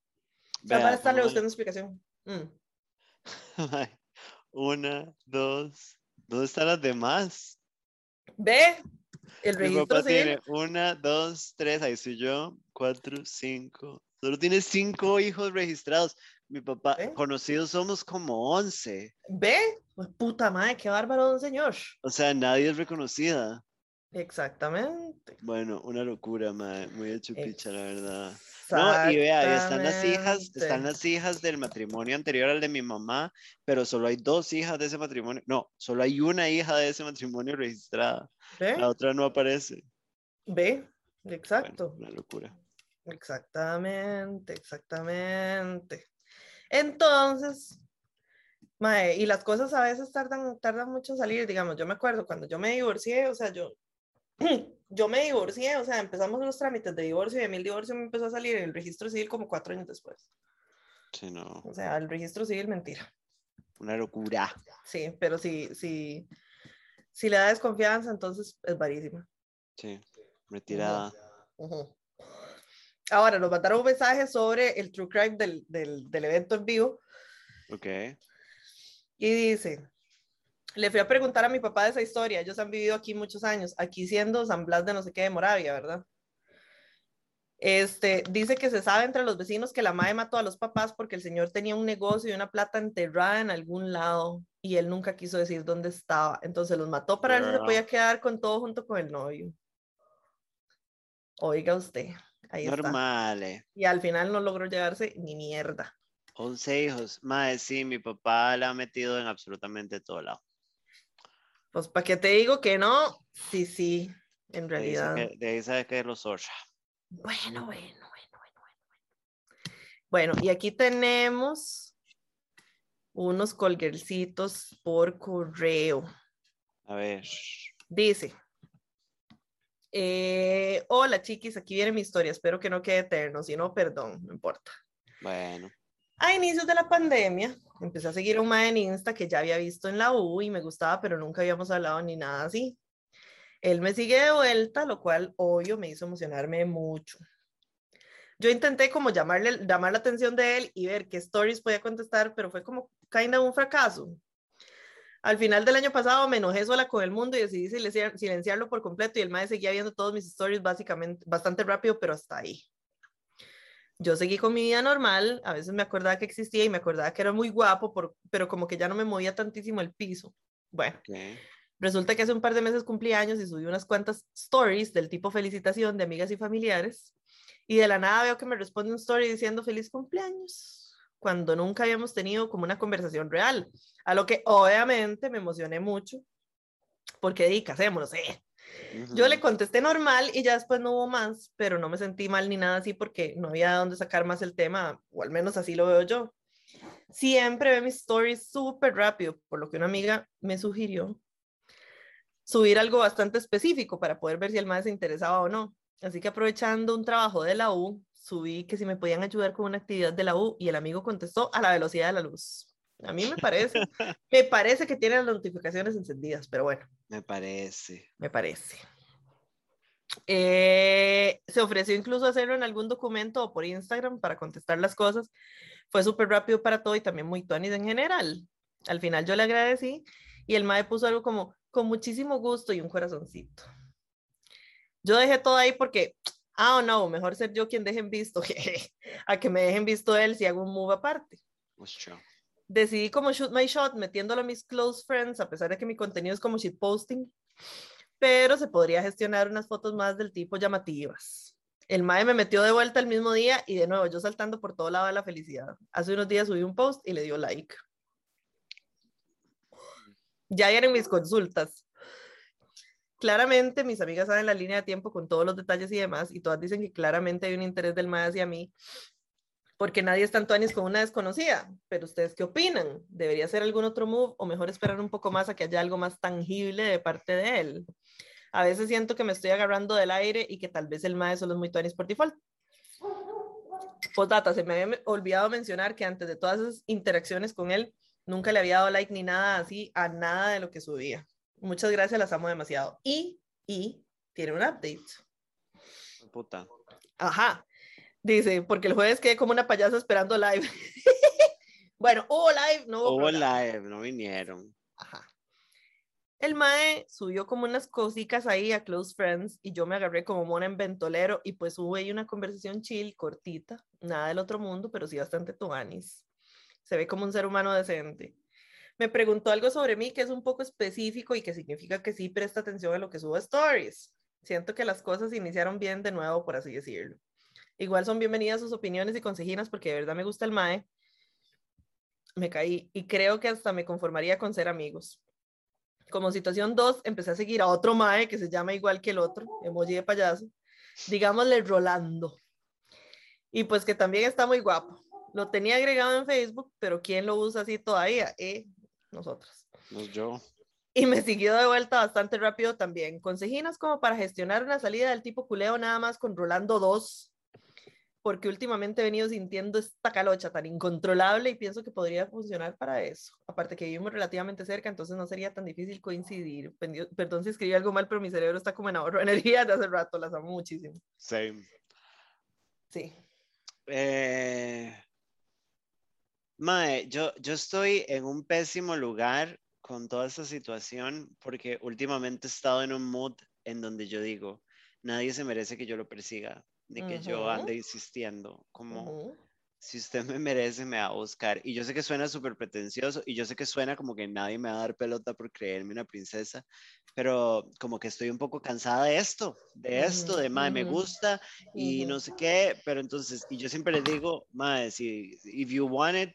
Vea, para estarle buscando explicación. Mm. Una, dos. ¿Dónde están las demás? Ve, el registro tiene una, dos, tres, ahí soy yo, cuatro, cinco. Solo tiene cinco hijos registrados. Mi papá, conocidos somos como once. Ve, pues puta madre, qué bárbaro, don señor. O sea, nadie es reconocida. Exactamente. Bueno, una locura, madre. Muy hecho picha, la verdad. No, y vea, ahí están las hijas, están las hijas del matrimonio anterior al de mi mamá, pero solo hay dos hijas de ese matrimonio. No, solo hay una hija de ese matrimonio registrada. La otra no aparece. Ve, exacto. una locura. Exactamente, exactamente. Entonces, mae, y las cosas a veces tardan, tardan mucho en salir, digamos, yo me acuerdo cuando yo me divorcié, o sea, yo, yo me divorcié, o sea, empezamos los trámites de divorcio y a mí el divorcio me empezó a salir en el registro civil como cuatro años después. Sí, no. O sea, el registro civil, mentira. Una locura. Sí, pero si, si, si le da desconfianza, entonces es varísima. Sí, retirada. Ahora, nos mandaron un mensaje sobre el true crime del, del, del evento en vivo. Ok. Y dice, le fui a preguntar a mi papá de esa historia, ellos han vivido aquí muchos años, aquí siendo San Blas de no sé qué de Moravia, ¿verdad? Este, dice que se sabe entre los vecinos que la madre mató a los papás porque el señor tenía un negocio y una plata enterrada en algún lado y él nunca quiso decir dónde estaba. Entonces los mató para ver si se podía quedar con todo junto con el novio. Oiga usted, ahí Normal. Está. Y al final no logró llegarse ni mierda. 11 hijos. Madre, sí, mi papá la ha metido en absolutamente todo lado. Pues para que te digo que no, sí, sí, en realidad. De ahí sabes que es los Bueno, bueno, bueno, bueno, bueno. Bueno, y aquí tenemos unos colguercitos por correo. A ver. Dice. Eh, hola chiquis, aquí viene mi historia. Espero que no quede eterno, si no, perdón, no importa. Bueno. A inicios de la pandemia, empecé a seguir a un mae en Insta que ya había visto en la U y me gustaba, pero nunca habíamos hablado ni nada así. Él me sigue de vuelta, lo cual obvio me hizo emocionarme mucho. Yo intenté como llamarle, llamar la atención de él y ver qué stories podía contestar, pero fue como kinda un fracaso. Al final del año pasado me enojé sola con el mundo y decidí silenciarlo por completo y el mae seguía viendo todos mis stories básicamente bastante rápido, pero hasta ahí yo seguí con mi vida normal, a veces me acordaba que existía y me acordaba que era muy guapo, pero como que ya no me movía tantísimo el piso. Bueno, resulta que hace un par de meses cumplí años y subí unas cuantas stories del tipo felicitación de amigas y familiares y de la nada veo que me responde un story diciendo feliz cumpleaños, cuando nunca habíamos tenido como una conversación real, a lo que obviamente me emocioné mucho porque di, yo le contesté normal y ya después no hubo más, pero no me sentí mal ni nada así porque no había de dónde sacar más el tema, o al menos así lo veo yo. Siempre ve mis stories súper rápido, por lo que una amiga me sugirió subir algo bastante específico para poder ver si el más se interesaba o no. Así que aprovechando un trabajo de la U, subí que si me podían ayudar con una actividad de la U y el amigo contestó a la velocidad de la luz. A mí me parece, me parece que tiene las notificaciones encendidas, pero bueno. Me parece. Me parece. Eh, se ofreció incluso hacerlo en algún documento o por Instagram para contestar las cosas. Fue súper rápido para todo y también muy tonis en general. Al final yo le agradecí y el MAE puso algo como con muchísimo gusto y un corazoncito. Yo dejé todo ahí porque, ah, no, mejor ser yo quien dejen visto que a que me dejen visto él si hago un move aparte. Pues decidí como shoot my shot metiéndolo a mis close friends, a pesar de que mi contenido es como shit posting, pero se podría gestionar unas fotos más del tipo llamativas. El MAE me metió de vuelta el mismo día y de nuevo yo saltando por todo lado de la felicidad. Hace unos días subí un post y le dio like. Ya eran mis consultas. Claramente mis amigas saben la línea de tiempo con todos los detalles y demás y todas dicen que claramente hay un interés del MAE hacia mí porque nadie es tanto años con una desconocida. Pero ustedes qué opinan? ¿Debería hacer algún otro move o mejor esperar un poco más a que haya algo más tangible de parte de él? A veces siento que me estoy agarrando del aire y que tal vez el mae solo es muy tuanis por default. Postdata, se me había olvidado mencionar que antes de todas esas interacciones con él, nunca le había dado like ni nada así a nada de lo que subía. Muchas gracias, las amo demasiado. Y, y, tiene un update. Puta. Ajá. Dice, porque el jueves quedé como una payasa esperando live. bueno, hubo live, no hubo. live, no vinieron. Ajá. El Mae subió como unas cositas ahí a Close Friends y yo me agarré como mona en ventolero y pues hubo ahí una conversación chill, cortita, nada del otro mundo, pero sí bastante tuanis. Se ve como un ser humano decente. Me preguntó algo sobre mí que es un poco específico y que significa que sí presta atención a lo que subo a stories. Siento que las cosas iniciaron bien de nuevo, por así decirlo. Igual son bienvenidas sus opiniones y consejinas porque de verdad me gusta el mae. Me caí y creo que hasta me conformaría con ser amigos. Como situación 2, empecé a seguir a otro mae que se llama igual que el otro, emoji de payaso, digámosle Rolando. Y pues que también está muy guapo. Lo tenía agregado en Facebook, pero ¿quién lo usa así todavía? Eh, nosotros. No yo. Y me siguió de vuelta bastante rápido también. Consejinas como para gestionar una salida del tipo culeo nada más con Rolando 2, porque últimamente he venido sintiendo esta calocha tan incontrolable y pienso que podría funcionar para eso. Aparte que vivimos relativamente cerca, entonces no sería tan difícil coincidir. Perdón si escribí algo mal, pero mi cerebro está como en ahorro de energía de hace rato, las amo muchísimo. Same. Sí. Eh, Mae, yo, yo estoy en un pésimo lugar con toda esta situación porque últimamente he estado en un mood en donde yo digo, nadie se merece que yo lo persiga, ni que yo ande insistiendo, como si usted me merece, me va a buscar. Y yo sé que suena súper pretencioso y yo sé que suena como que nadie me va a dar pelota por creerme una princesa, pero como que estoy un poco cansada de esto, de esto, de, madre, me gusta y no sé qué, pero entonces, y yo siempre les digo, madre, si, if you want it,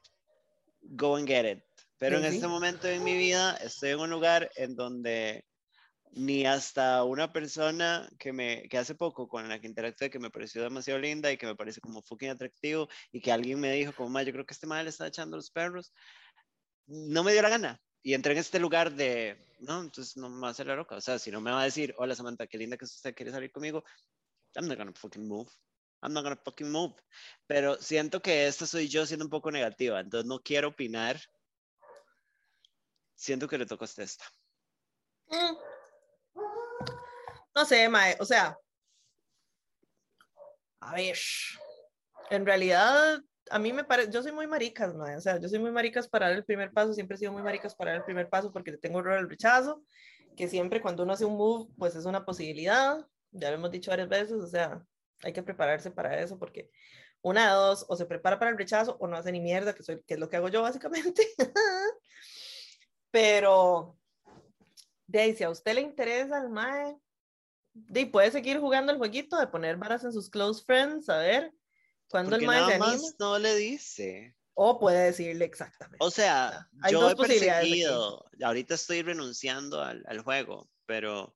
go and get it. Pero en este momento en mi vida estoy en un lugar en donde ni hasta una persona que me que hace poco con la que interactué que me pareció demasiado linda y que me parece como fucking atractivo y que alguien me dijo como, yo creo que este madre le está echando los perros, no me dio la gana. Y entré en este lugar de, no, entonces no me va a hacer la roca. O sea, si no me va a decir, hola Samantha, qué linda que usted quiere salir conmigo, I'm not gonna fucking move. I'm not gonna fucking move. Pero siento que esta soy yo siendo un poco negativa, entonces no quiero opinar. Siento que le toca a esta. Mm. No sé, Mae, o sea, a ver, en realidad a mí me parece, yo soy muy maricas, Mae, o sea, yo soy muy maricas para dar el primer paso, siempre he sido muy maricas para dar el primer paso porque tengo horror al rechazo, que siempre cuando uno hace un move, pues es una posibilidad, ya lo hemos dicho varias veces, o sea, hay que prepararse para eso porque una de dos, o se prepara para el rechazo o no hace ni mierda, que, soy, que es lo que hago yo básicamente. Pero, de si a usted le interesa el MAE, de, puede seguir jugando el jueguito de poner varas en sus close friends, a ver, cuando el MAE se anima. no le dice. O puede decirle exactamente. O sea, yo he perseguido, ahorita estoy renunciando al, al juego, pero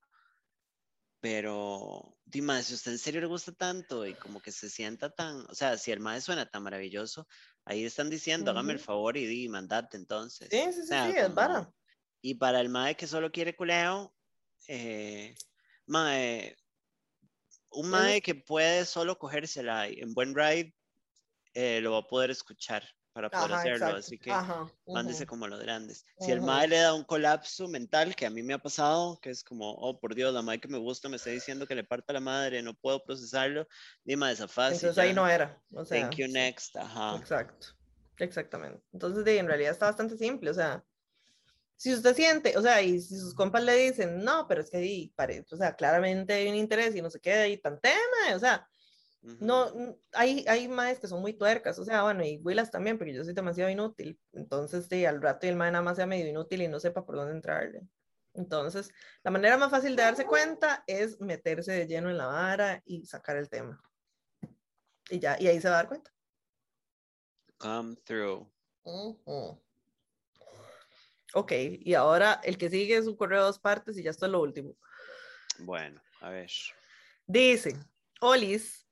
pero, dime, si usted en serio le gusta tanto y como que se sienta tan, o sea, si el maestro suena tan maravilloso, ahí están diciendo, hágame el favor y di, mandate entonces. Sí, sí, sí, sí es para. Y para el mae que solo quiere culeo, eh, mae, un mae que puede solo cogérsela en buen ride, eh, lo va a poder escuchar para poder hacerlo, así que mándese como los grandes. Si el mae le da un colapso mental, que a mí me ha pasado, que es como, oh, por Dios, la mae que me gusta me está diciendo que le parta la madre, no puedo procesarlo, dime esa fase. Entonces ahí no era. O sea, Thank you next, ajá. Exacto, exactamente. Entonces, de, en realidad está bastante simple, o sea, si usted siente, o sea, y si sus compas le dicen, no, pero es que ahí, o sea, claramente hay un interés y no se queda ahí tan tema, o sea, no, hay, hay maes que son muy tuercas, o sea, bueno, y Willas también, porque yo soy demasiado inútil. Entonces, sí, al rato el mae nada más sea medio inútil y no sepa por dónde entrarle. Entonces, la manera más fácil de darse cuenta es meterse de lleno en la vara y sacar el tema. Y ya, y ahí se va a dar cuenta. Come through. Ok, y ahora el que sigue es un correo de dos partes y ya esto es lo último. Bueno, a ver. Dice, Olis,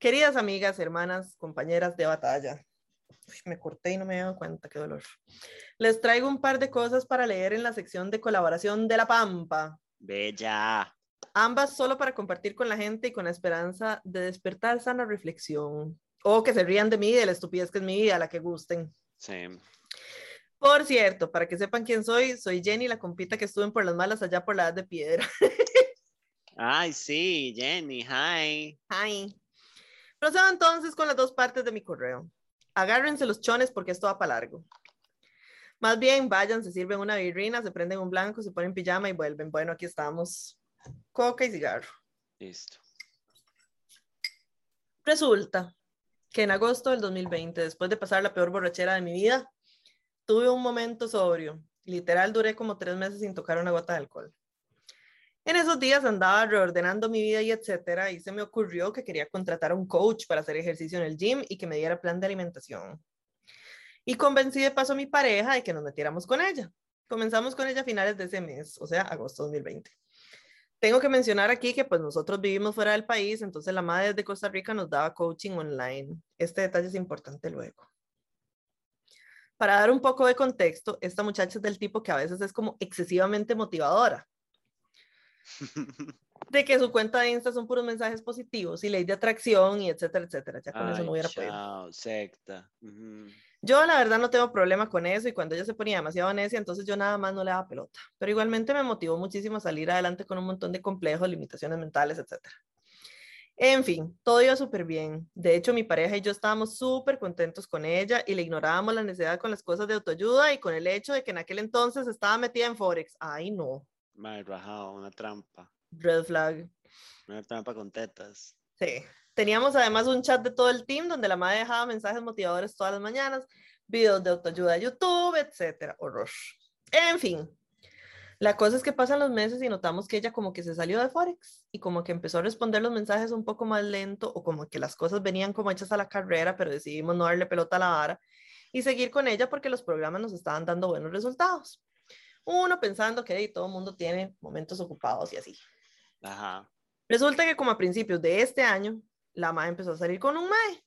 Queridas amigas, hermanas, compañeras de batalla, me corté y no me he dado cuenta, qué dolor. Les traigo un par de cosas para leer en la sección de colaboración de La Pampa. Bella. Ambas solo para compartir con la gente y con la esperanza de despertar sana reflexión. O que se rían de mí, de la estupidez que es mi vida, la que gusten. Sí. Por cierto, para que sepan quién soy, soy Jenny, la compita que estuve por las malas allá por la edad de piedra. Ay, sí, Jenny, hi. Hi. Procedo entonces con las dos partes de mi correo. Agárrense los chones porque esto va para largo. Más bien, vayan, se sirven una birrina, se prenden un blanco, se ponen pijama y vuelven. Bueno, aquí estamos. Coca y cigarro. Listo. Resulta que en agosto del 2020, después de pasar la peor borrachera de mi vida, tuve un momento sobrio. Literal, duré como tres meses sin tocar una gota de alcohol. En esos días andaba reordenando mi vida y etcétera, y se me ocurrió que quería contratar a un coach para hacer ejercicio en el gym y que me diera plan de alimentación. Y convencí de paso a mi pareja de que nos metiéramos con ella. Comenzamos con ella a finales de ese mes, o sea, agosto 2020. Tengo que mencionar aquí que pues nosotros vivimos fuera del país, entonces la madre de Costa Rica nos daba coaching online. Este detalle es importante luego. Para dar un poco de contexto, esta muchacha es del tipo que a veces es como excesivamente motivadora. De que su cuenta de Insta son puros mensajes positivos y ley de atracción y etcétera, etcétera. Ya con eso no hubiera podido. secta. Yo la verdad no tengo problema con eso y cuando ella se ponía demasiado necia, entonces yo nada más no le daba pelota. Pero igualmente me motivó muchísimo a salir adelante con un montón de complejos, limitaciones mentales, etcétera. En fin, todo iba súper bien. De hecho, mi pareja y yo estábamos súper contentos con ella y le ignorábamos la necesidad con las cosas de autoayuda y con el hecho de que en aquel entonces estaba metida en Forex. Ay, no. Mal rajado, una trampa. Red flag. Una trampa con tetas. Sí. Teníamos además un chat de todo el team donde la madre dejaba mensajes motivadores todas las mañanas, videos de autoayuda de YouTube, etcétera. Horror. En fin, la cosa es que pasan los meses y notamos que ella como que se salió de Forex y como que empezó a responder los mensajes un poco más lento o como que las cosas venían como hechas a la carrera, pero decidimos no darle pelota a la vara y seguir con ella porque los programas nos estaban dando buenos resultados. Uno pensando que todo el mundo tiene momentos ocupados y así. Ajá. Resulta que como a principios de este año, la MAE empezó a salir con un MAE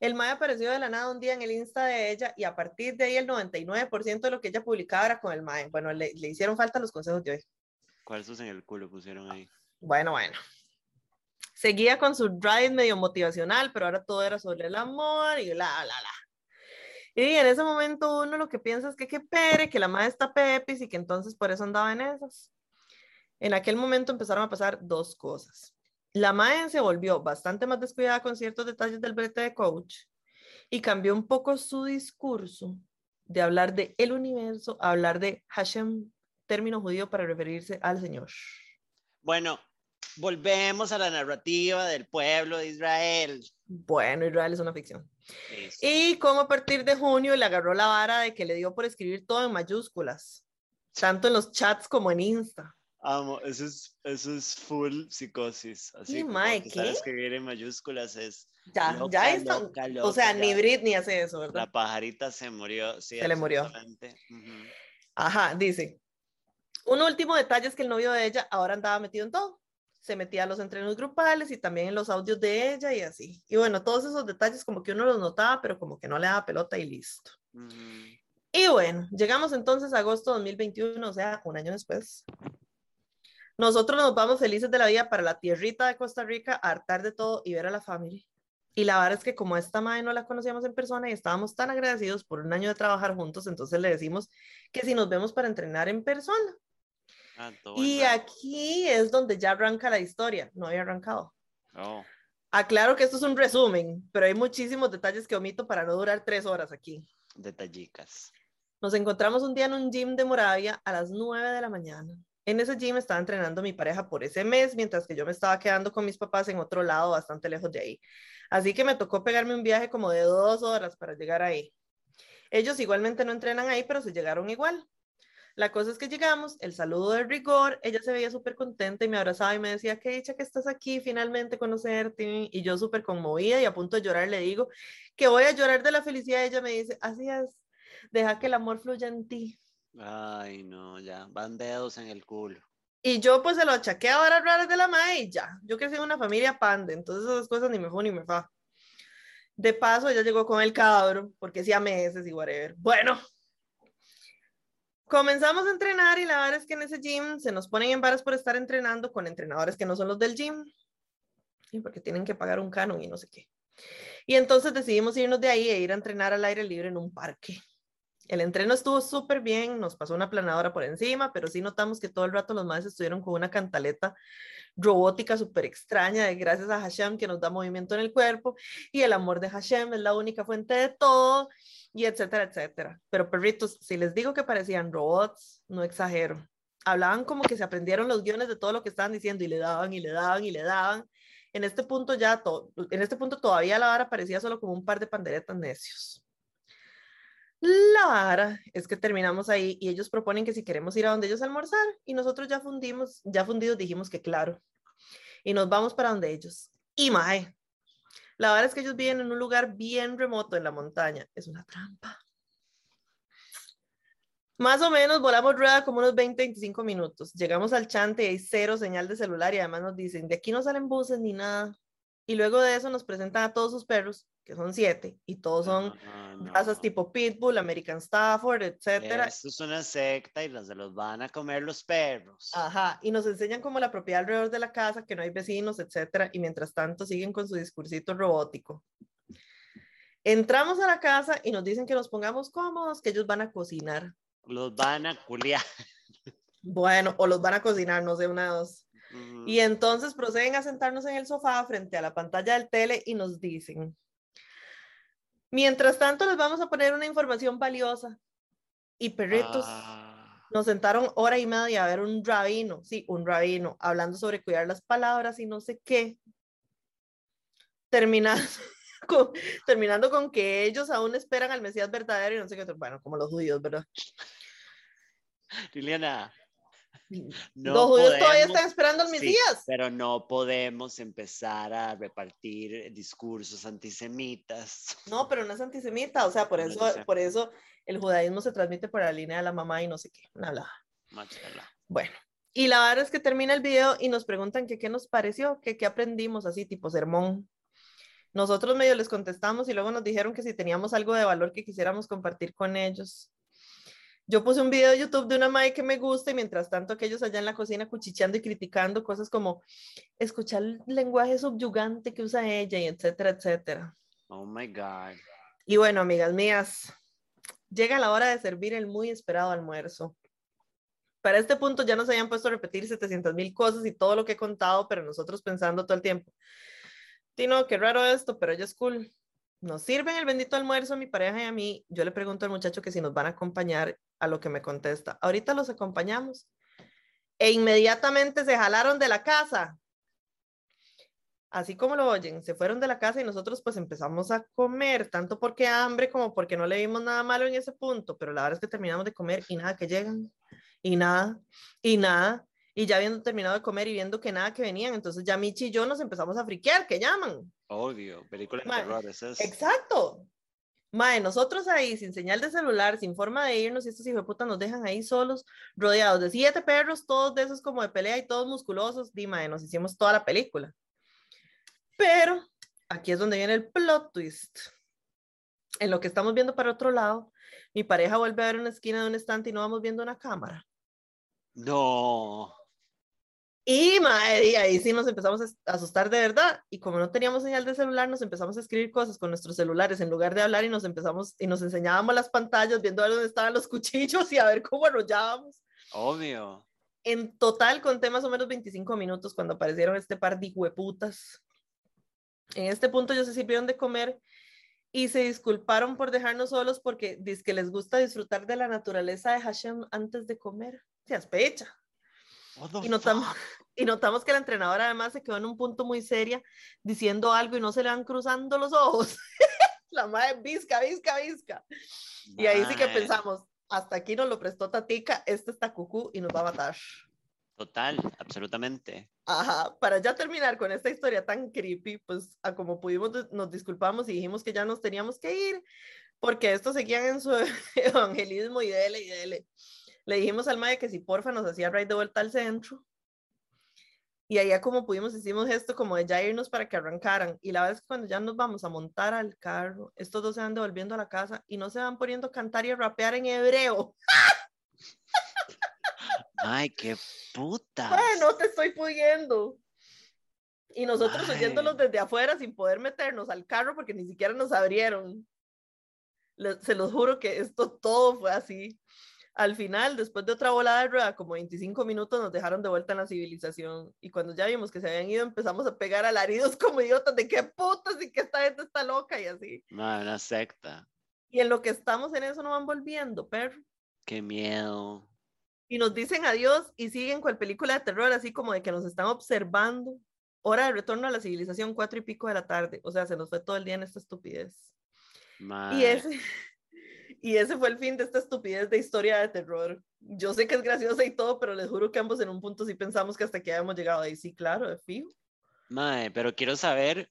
el MAE apareció de la nada un día en el Insta de ella y a partir de ahí el 99% de lo que ella publicaba era con el MAE. Bueno, le, hicieron falta los consejos de hoy. ¿Cuáles en el culo pusieron ahí? Bueno, bueno. Seguía con su drive medio motivacional, pero ahora todo era sobre el amor y la, la, la. Y en ese momento uno lo que piensa es que qué pere, que la madre está pepis y que entonces por eso andaba en esas. En aquel momento empezaron a pasar dos cosas. La MAE se volvió bastante más descuidada con ciertos detalles del brete de coach y cambió un poco su discurso de hablar de el universo a hablar de Hashem, término judío para referirse al Señor. Bueno, volvemos a la narrativa del pueblo de Israel. Bueno, Israel es una ficción. Y como a partir de junio le agarró la vara de que le dio por escribir todo en mayúsculas, tanto en los chats como en Insta. Amo, eso es, eso es full psicosis. Así como escribir en mayúsculas es. Ya, ya está. o sea, ni Britney hace eso, ¿verdad? La pajarita se murió. Sí, se le murió. Ajá, dice. Un último detalle es que el novio de ella ahora andaba metido en todo. Se metía a los entrenos grupales y también en los audios de ella y así. Y bueno, todos esos detalles como que uno los notaba, pero como que no le daba pelota y listo. Y bueno, llegamos entonces a agosto de 2021, o sea, un año después. Nosotros nos vamos felices de la vida para la tierrita de Costa Rica, a hartar de todo y ver a la familia. Y la verdad es que como esta madre no la conocíamos en persona y estábamos tan agradecidos por un año de trabajar juntos, entonces le decimos que si nos vemos para entrenar en persona. Ah, y aquí es donde ya arranca la historia, no había arrancado. Oh. Aclaro que esto es un resumen, pero hay muchísimos detalles que omito para no durar tres horas aquí. Detallicas. Nos encontramos un día en un gym de Moravia a las nueve de la mañana. En ese gym estaba entrenando mi pareja por ese mes, mientras que yo me estaba quedando con mis papás en otro lado, bastante lejos de ahí. Así que me tocó pegarme un viaje como de dos horas para llegar ahí. Ellos igualmente no entrenan ahí, pero se llegaron igual. La cosa es que llegamos, el saludo de rigor, ella se veía súper contenta y me abrazaba y me decía, qué dicha que estás aquí, finalmente conocerte. Y yo súper conmovida y a punto de llorar le digo que voy a llorar de la felicidad. Ella me dice, así es, deja que el amor fluya en ti. Ay, no, ya, van dedos en el culo. Y yo pues se lo achaqué a horas raras de la madre y ya. Yo crecí en una familia pande, entonces esas cosas ni me fue ni me fa. De paso, ella llegó con el cabro, porque hacía meses y whatever. Bueno, comenzamos a entrenar y la verdad es que en ese gym se nos ponen en varas por estar entrenando con entrenadores que no son los del gym. Sí, porque tienen que pagar un canon y no sé qué. Y entonces decidimos irnos de ahí e ir a entrenar al aire libre en un parque. El entreno estuvo súper bien, nos pasó una planadora por encima, pero sí notamos que todo el rato los maestros estuvieron con una cantaleta robótica súper extraña, de gracias a Hashem que nos da movimiento en el cuerpo, y el amor de Hashem es la única fuente de todo, y etcétera, etcétera. Pero perritos, si les digo que parecían robots, no exagero. Hablaban como que se aprendieron los guiones de todo lo que estaban diciendo y le daban y le daban y le daban. En este punto ya, en este punto todavía la vara parecía solo como un par de panderetas necios. La vara es que terminamos ahí y ellos proponen que si queremos ir a donde ellos almorzar y nosotros ya fundimos, ya fundidos dijimos que claro. Y nos vamos para donde ellos. Y mae, la verdad es que ellos viven en un lugar bien remoto en la montaña. Es una trampa. Más o menos volamos rueda como unos 20, 25 minutos. Llegamos al chante y hay cero señal de celular y además nos dicen, de aquí no salen buses ni nada. Y luego de eso nos presentan a todos sus perros, que son siete, y todos son razas tipo Pitbull, American Stafford, etcétera. Esto es una secta y los de los van a comer los perros. Ajá, y nos enseñan como la propiedad alrededor de la casa, que no hay vecinos, etcétera, y mientras tanto siguen con su discursito robótico. Entramos a la casa y nos dicen que nos pongamos cómodos, que ellos van a cocinar. Los van a culiar. Bueno, o los van a cocinar, no sé, una dos. Y entonces proceden a sentarnos en el sofá frente a la pantalla del tele y nos dicen, mientras tanto les vamos a poner una información valiosa. Y perritos, ah. nos sentaron hora y media a ver un rabino, sí, un rabino, hablando sobre cuidar las palabras y no sé qué. Terminando con, terminando con que ellos aún esperan al Mesías verdadero y no sé qué, bueno, como los judíos, ¿verdad? Liliana, no Los judíos todavía están esperando mis días. Pero no podemos empezar a repartir discursos antisemitas. No, pero no es antisemita, o sea, por eso, por eso el judaísmo se transmite por la línea de la mamá y no sé qué, nada. Bueno, y la verdad es que termina el video y nos preguntan que qué nos pareció, que qué aprendimos, así tipo sermón. Nosotros medio les contestamos y luego nos dijeron que si teníamos algo de valor que quisiéramos compartir con ellos. Yo puse un video de YouTube de una madre que me gusta y mientras tanto aquellos allá en la cocina cuchicheando y criticando cosas como escuchar el lenguaje subyugante que usa ella y etcétera, etcétera. Oh my God. Y bueno, amigas mías, llega la hora de servir el muy esperado almuerzo. Para este punto ya nos habían puesto a repetir 700 mil cosas y todo lo que he contado, pero nosotros pensando todo el tiempo. Tino, qué raro esto, pero ella es cool nos sirven el bendito almuerzo a mi pareja y a mí, yo le pregunto al muchacho que si nos van a acompañar a lo que me contesta. Ahorita los acompañamos. E inmediatamente se jalaron de la casa. Así como lo oyen, se fueron de la casa y nosotros pues empezamos a comer, tanto porque hambre como porque no le vimos nada malo en ese punto, pero la verdad es que terminamos de comer y nada que llegan, y nada, y nada, y ya habiendo terminado de comer y viendo que nada que venían, entonces ya Michi y yo nos empezamos a friquear, que llaman. Obvio, película de terror, Exacto. Mae, nosotros ahí, sin señal de celular, sin forma de irnos, y estos hijos de puta nos dejan ahí solos, rodeados de siete perros, todos de esos como de pelea y todos musculosos. Dime, nos hicimos toda la película. Pero aquí es donde viene el plot twist. En lo que estamos viendo para otro lado, mi pareja vuelve a ver una esquina de un estante y no vamos viendo una cámara. No. Y madre, ahí sí nos empezamos a asustar de verdad. Y como no teníamos señal de celular, nos empezamos a escribir cosas con nuestros celulares en lugar de hablar y nos empezamos y nos enseñábamos las pantallas viendo a dónde estaban los cuchillos y a ver cómo arrollábamos. Obvio. En total conté más o menos 25 minutos cuando aparecieron este par de hueputas. En este punto ellos se sirvieron de comer y se disculparon por dejarnos solos porque dice que les gusta disfrutar de la naturaleza de Hashem antes de comer. Se aspecha. Y notamos, y notamos que la entrenadora además se quedó en un punto muy seria diciendo algo y no se le van cruzando los ojos. la madre visca, visca, visca. Y ahí sí que pensamos, hasta aquí nos lo prestó Tatica, este está cucú y nos va a matar. Total, absolutamente. Ajá, para ya terminar con esta historia tan creepy, pues a como pudimos nos disculpamos y dijimos que ya nos teníamos que ir, porque estos seguían en su evangelismo y dele y dele. Le dijimos al mae que si porfa nos hacía ride de vuelta al centro. Y allá como pudimos hicimos esto como de ya irnos para que arrancaran. Y la verdad es que cuando ya nos vamos a montar al carro, estos dos se van devolviendo a la casa y no se van poniendo a cantar y a rapear en hebreo. Ay, qué puta. no te estoy pudiendo. Y nosotros oyéndolos desde afuera sin poder meternos al carro porque ni siquiera nos abrieron. se los juro que esto todo fue así al final, después de otra volada de rueda, como 25 minutos, nos dejaron de vuelta en la civilización. Y cuando ya vimos que se habían ido, empezamos a pegar alaridos como idiotas de qué putas y que esta gente está loca y así. No, una secta. Y en lo que estamos en eso no van volviendo, perro. Qué miedo. Y nos dicen adiós y siguen con la película de terror, así como de que nos están observando. Hora de retorno a la civilización, cuatro y pico de la tarde. O sea, se nos fue todo el día en esta estupidez. Y ese, Y ese fue el fin de esta estupidez de historia de terror. Yo sé que es graciosa y todo, pero les juro que ambos en un punto sí pensamos que hasta aquí habíamos llegado ahí. Sí, claro, de fijo. Mae, pero quiero saber,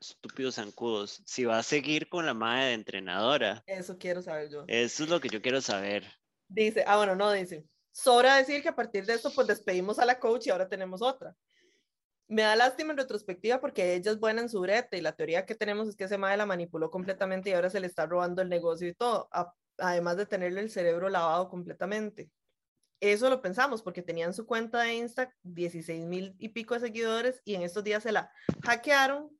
estúpidos zancudos, si va a seguir con la madre de entrenadora. Eso quiero saber yo. Eso es lo que yo quiero saber. Dice, ah, bueno, no, dice. Sobra decir que a partir de esto, pues despedimos a la coach y ahora tenemos otra. Me da lástima en retrospectiva porque ella es buena en su brete y la teoría que tenemos es que ese madre la manipuló completamente y ahora se le está robando el negocio y todo, además de tenerle el cerebro lavado completamente. Eso lo pensamos porque tenían su cuenta de Insta 16 mil y pico de seguidores y en estos días se la hackearon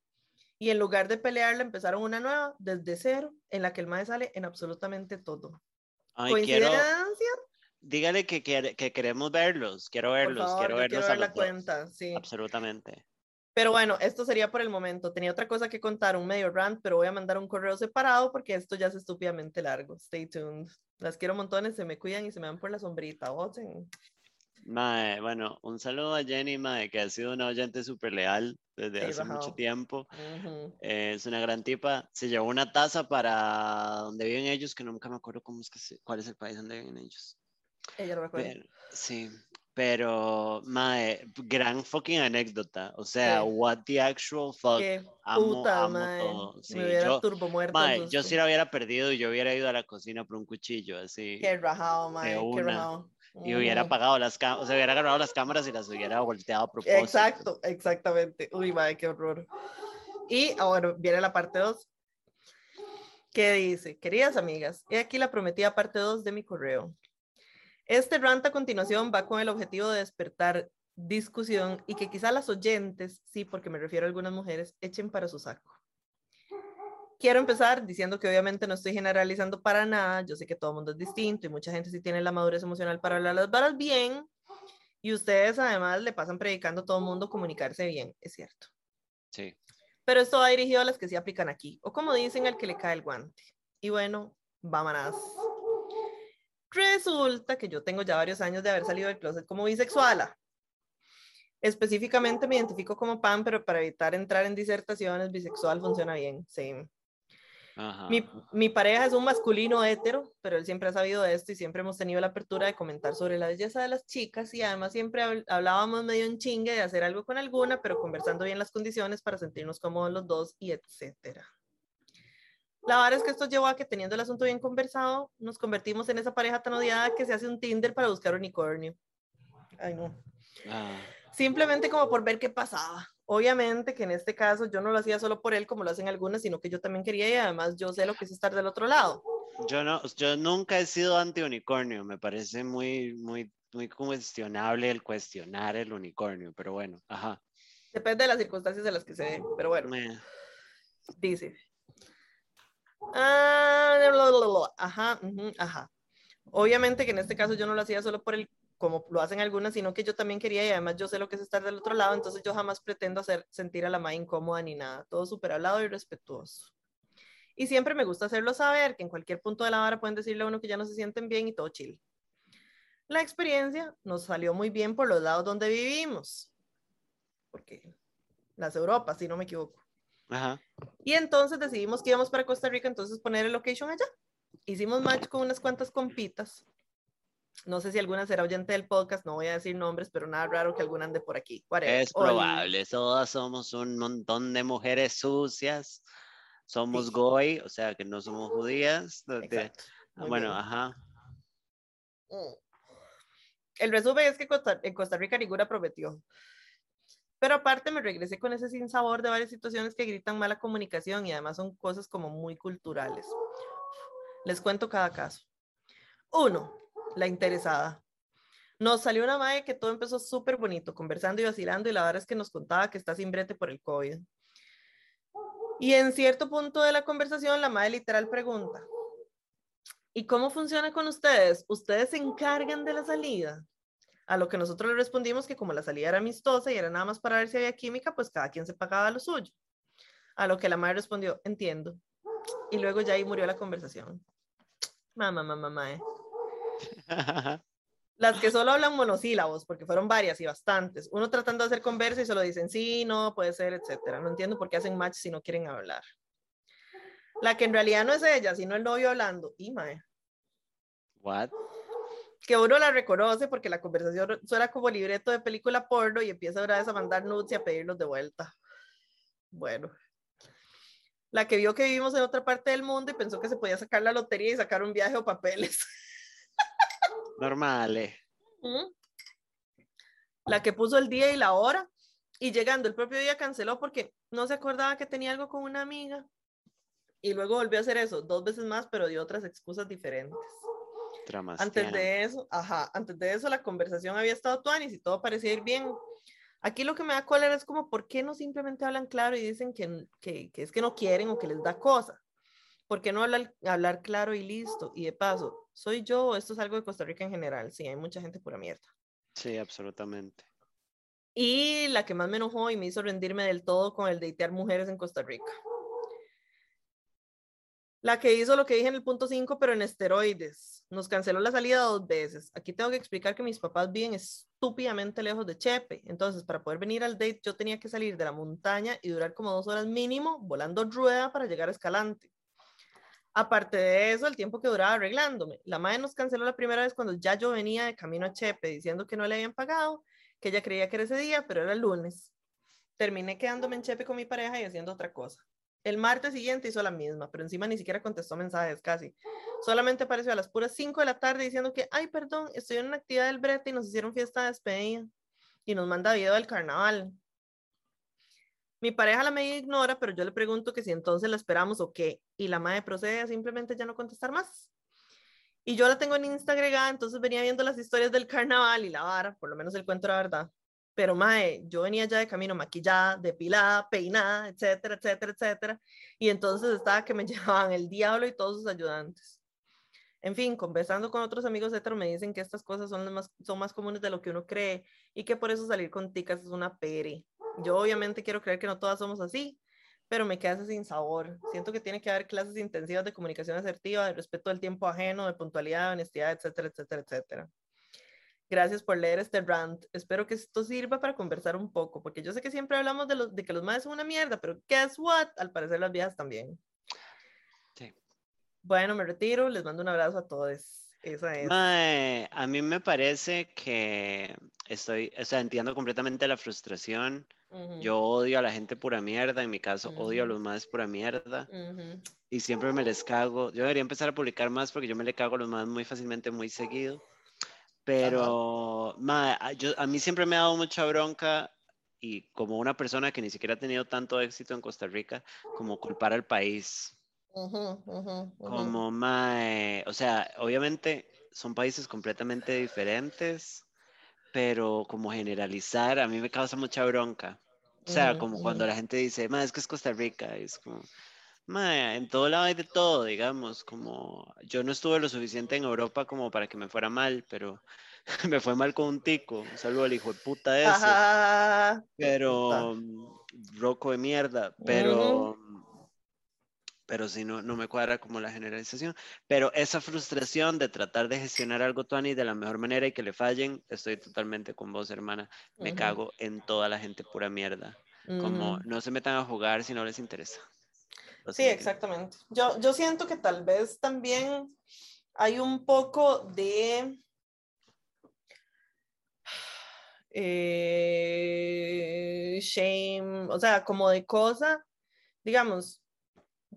y en lugar de pelearla empezaron una nueva desde cero en la que el madre sale en absolutamente todo. ¿Coincidencia? Dígale que, que, queremos verlos, quiero verlos, quiero verlos. Quiero ver la cuenta, sí. Absolutamente. Pero bueno, esto sería por el momento. Tenía otra cosa que contar, un medio rant, pero voy a mandar un correo separado porque esto ya es estúpidamente largo. Stay tuned. Las quiero montones, se me cuidan y se me van por la sombrita. Voten. Mae, bueno, un saludo a Jenny, mae, que ha sido una oyente súper leal desde hace mucho tiempo. Eh, es una gran tipa. Se llevó una taza para donde viven ellos, que nunca me acuerdo cómo es que cuál es el país donde viven ellos. Ella lo recuerda. sí, pero, mae, gran fucking anécdota. O sea, what the actual fuck. Qué puta, amo todo. Sí, me hubiera yo, turbo muerto. Mae, yo si la hubiera perdido y yo hubiera ido a la cocina por un cuchillo, así. Qué rajado, mae, qué rajado. Y hubiera apagado las cámaras, o sea, hubiera agarrado las cámaras y las hubiera volteado a propósito. Exacto, exactamente. Uy, mae, qué horror. Y ahora viene la parte 2. ¿Qué dice? Queridas amigas, he aquí la prometida parte 2 de mi correo. Este rant a continuación va con el objetivo de despertar discusión y que quizá las oyentes, sí, porque me refiero a algunas mujeres, echen para su saco. Quiero empezar diciendo que obviamente no estoy generalizando para nada, yo sé que todo el mundo es distinto y mucha gente sí tiene la madurez emocional para hablar las varas bien y ustedes además le pasan predicando a todo el mundo comunicarse bien, es cierto. Sí. Pero esto va dirigido a las que sí aplican aquí, o como dicen, al que le cae el guante. Y bueno, vámonos. Resulta que yo tengo ya varios años de haber salido del closet como bisexual. Específicamente me identifico como pan, pero para evitar entrar en disertaciones, bisexual funciona bien, sí. Mi, mi, pareja es un masculino hetero, pero él siempre ha sabido de esto y siempre hemos tenido la apertura de comentar sobre la belleza de las chicas y además siempre hablábamos medio en chingue de hacer algo con alguna, pero conversando bien las condiciones para sentirnos cómodos los dos y etcétera. La verdad es que esto llevó a que teniendo el asunto bien conversado, nos convertimos en esa pareja tan odiada que se hace un Tinder para buscar unicornio. Ay, no. Ah. Simplemente como por ver qué pasaba. Obviamente que en este caso yo no lo hacía solo por él como lo hacen algunas, sino que yo también quería y además yo sé lo que es estar del otro lado. Yo no, yo nunca he sido anti unicornio, me parece muy, muy, muy cuestionable el cuestionar el unicornio, pero bueno, ajá. Depende de las circunstancias de las que se den, pero bueno. Dice, Ah, ajá, ajá. Obviamente que en este caso yo no lo hacía solo por el, como lo hacen algunas, sino que yo también quería y además yo sé lo que es estar del otro lado, entonces yo jamás pretendo hacer sentir a la madre incómoda ni nada, todo súper hablado y respetuoso. Y siempre me gusta hacerlo saber, que en cualquier punto de la vara pueden decirle a uno que ya no se sienten bien y todo chill. La experiencia nos salió muy bien por los lados donde vivimos, porque las Europas, si no me equivoco. Y entonces decidimos que íbamos para Costa Rica, entonces poner el location allá. Hicimos match con unas cuantas compitas. No sé si alguna será oyente del podcast, no voy a decir nombres, pero nada raro que alguna ande por aquí. Es probable, todas somos un montón de mujeres sucias. Somos goy, o sea que no somos judías. Bueno, ajá. Mm. El resumen es que en Costa Rica ninguna prometió. Pero aparte me regresé con ese sinsabor de varias situaciones que gritan mala comunicación y además son cosas como muy culturales. Les cuento cada caso. Uno, la interesada. Nos salió una madre que todo empezó súper bonito, conversando y vacilando, y la verdad es que nos contaba que está sin brete por el COVID. Y en cierto punto de la conversación, la madre literal pregunta, ¿y cómo funciona con ustedes? ¿Ustedes se encargan de la salida? A lo que nosotros le respondimos que como la salida era amistosa y era nada más para ver si había química, pues cada quien se pagaba lo suyo. A lo que la madre respondió, entiendo. Y luego ya ahí murió la conversación. Mamá, mamá, mamá. Eh. Las que solo hablan monosílabos, porque fueron varias y bastantes. Uno tratando de hacer conversa y solo dicen sí, no, puede ser, etcétera. No entiendo por qué hacen match si no quieren hablar. La que en realidad no es ella, sino el novio hablando. Y mae. What? Que uno la reconoce porque la conversación suena como libreto de película porno y empieza otra vez a mandar nudes y a pedirlos de vuelta. Bueno. La que vio que vivimos en otra parte del mundo y pensó que se podía sacar la lotería y sacar un viaje o papeles. Normal. La que puso el día y la hora y llegando el propio día canceló porque no se acordaba que tenía algo con una amiga. Y luego volvió a hacer eso dos veces más, pero dio otras excusas diferentes. Antes de eso, ajá, antes de eso la conversación había estado tuanis y todo parecía ir bien. Aquí lo que me da cólera es como, ¿por qué no simplemente hablan claro y dicen que, que, que es que no quieren o que les da cosa? ¿Por qué no hablar, hablar claro y listo? Y de paso, ¿soy yo o esto es algo de Costa Rica en general? Sí, hay mucha gente pura mierda. Sí, absolutamente. Y la que más me enojó y me hizo rendirme del todo con el deitear mujeres en Costa Rica. La que hizo lo que dije en el punto 5, pero en esteroides. Nos canceló la salida dos veces. Aquí tengo que explicar que mis papás viven estúpidamente lejos de Chepe. Entonces, para poder venir al date, yo tenía que salir de la montaña y durar como dos horas mínimo volando rueda para llegar a Escalante. Aparte de eso, el tiempo que duraba arreglándome. La madre nos canceló la primera vez cuando ya yo venía de camino a Chepe diciendo que no le habían pagado, que ella creía que era ese día, pero era el lunes. Terminé quedándome en Chepe con mi pareja y haciendo otra cosa. El martes siguiente hizo la misma, pero encima ni siquiera contestó mensajes casi. Solamente apareció a las puras 5 de la tarde diciendo que, ay, perdón, estoy en una actividad del brete y nos hicieron fiesta de despedida. Y nos manda video del carnaval. Mi pareja la media ignora, pero yo le pregunto que si entonces la esperamos o qué. Y la madre procede a simplemente ya no contestar más. Y yo la tengo en Instagram, entonces venía viendo las historias del carnaval y la vara, por lo menos el cuento era verdad. Pero, mae, yo venía ya de camino maquillada, depilada, peinada, etcétera, etcétera, etcétera. Y entonces estaba que me llevaban el diablo y todos sus ayudantes. En fin, conversando con otros amigos hetero me dicen que estas cosas son, más, son más comunes de lo que uno cree y que por eso salir con ticas es una pere. Yo obviamente quiero creer que no todas somos así, pero me queda sin sabor. Siento que tiene que haber clases intensivas de comunicación asertiva, de respeto del tiempo ajeno, de puntualidad, de honestidad, etcétera, etcétera, etcétera. Gracias por leer este rant. Espero que esto sirva para conversar un poco, porque yo sé que siempre hablamos de, los, de que los madres son una mierda, pero guess what? Al parecer las viejas también. Sí. Bueno, me retiro. Les mando un abrazo a todos. Esa es. a mí me parece que estoy, o sea, entiendo completamente la frustración. Yo odio a la gente pura mierda, en mi caso odio a los más pura mierda y siempre me les cago. Yo debería empezar a publicar más porque yo me le cago a los más muy fácilmente, muy seguido. Pero a, yo, a mí siempre me ha dado mucha bronca y como una persona que ni siquiera ha tenido tanto éxito en Costa Rica, como culpar al país. Como, mae, o sea, obviamente son países completamente diferentes, pero como generalizar, a mí me causa mucha bronca. O sea, como cuando la gente dice, mae, es que es Costa Rica, es como, mae, en todo lado hay de todo, digamos, como yo no estuve lo suficiente en Europa como para que me fuera mal, pero me fue mal con un tico, un saludo al hijo de puta ese, pero, roco de mierda, pero pero si no, no me cuadra como la generalización. Pero esa frustración de tratar de gestionar algo, Tony, de la mejor manera y que le fallen, estoy totalmente con vos, hermana. Me cago en toda la gente pura mierda. Como no se metan a jugar si no les interesa. Sí, exactamente. Yo, yo siento que tal vez también hay un poco de... Eh, shame, o sea, como de cosa, digamos,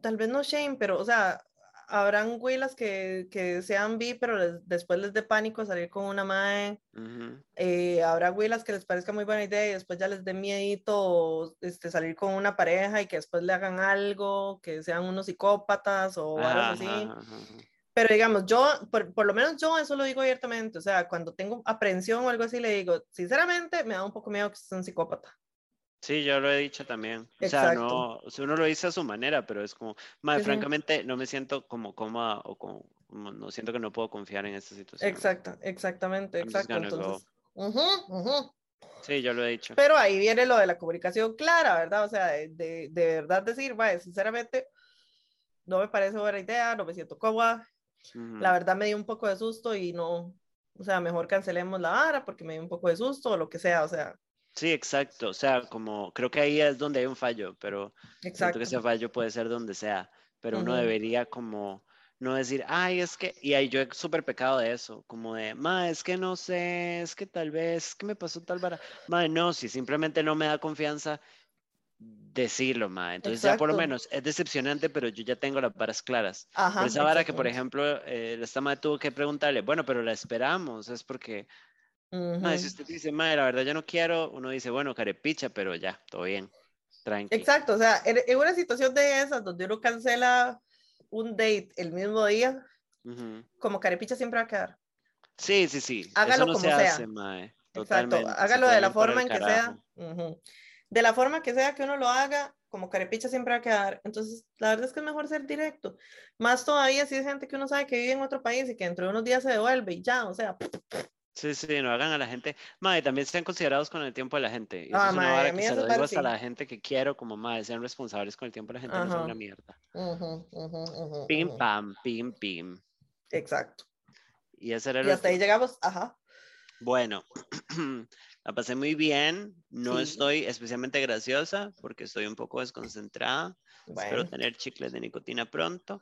tal vez no shame, pero, o sea, habrán huilas que, que sean bi, pero después les dé pánico salir con una madre. Eh, habrá huilas que les parezca muy buena idea y después ya les dé miedito este, salir con una pareja y que después le hagan algo, que sean unos psicópatas o algo así. Pero digamos, yo, por, por, lo menos yo eso lo digo abiertamente, o sea, cuando tengo aprensión o algo así, le digo, sinceramente, me da un poco miedo que sea un psicópata. Sí, yo lo he dicho también. O sea, no, uno lo dice a su manera, pero es como, más francamente, no me siento como cómoda o como, no siento que no puedo confiar en esta situación. Exacto, exactamente, exacto. Entonces, Sí, yo lo he dicho. Pero ahí viene lo de la comunicación clara, ¿verdad? O sea, de, de, verdad decir, vaya, sinceramente, no me parece buena idea, no me siento cómoda. La verdad me dio un poco de susto y no, o sea, mejor cancelemos la vara porque me dio un poco de susto o lo que sea, o sea, Sí, exacto. O sea, como creo que ahí es donde hay un fallo, pero exacto. que ese fallo puede ser donde sea. pero uno debería como no decir, ay, es que, y ahí yo he súper pecado de eso, como de, ma, es que no sé, es que tal vez, que me pasó tal vara, ma, no, si simplemente no me da confianza decirlo, ma, entonces ya por lo menos es decepcionante, pero yo ya tengo las varas claras. Ajá, esa vara que, por ejemplo, eh, esta madre tuvo que preguntarle, bueno, pero la esperamos, es porque, si usted dice, ma, la verdad yo no quiero, uno dice, bueno, carepicha, pero ya, todo bien, tranquilo. Exacto, o sea, en una situación de esas donde uno cancela un date el mismo día, como carepicha siempre va a quedar. Sí, sí, sí. Hágalo como sea. Exacto, hágalo de la forma en que sea. De la forma que sea que uno lo haga, como carepicha siempre va a quedar. Entonces, la verdad es que es mejor ser directo. Más todavía si es gente que uno sabe que vive en otro país y que dentro de unos días se devuelve y ya, o sea. Sí, sí, no hagan a la gente. Madre, también sean considerados con el tiempo de la gente. Eso ah, es una que se lo digo hasta la gente que quiero, como madre, sean responsables con el tiempo de la gente, no son una mierda. pim, pam, pim, pim. Exacto. Y, ese era y hasta ahí llegamos, ajá. Bueno, la pasé muy bien. No estoy especialmente graciosa porque estoy un poco desconcentrada. Espero tener chicles de nicotina pronto.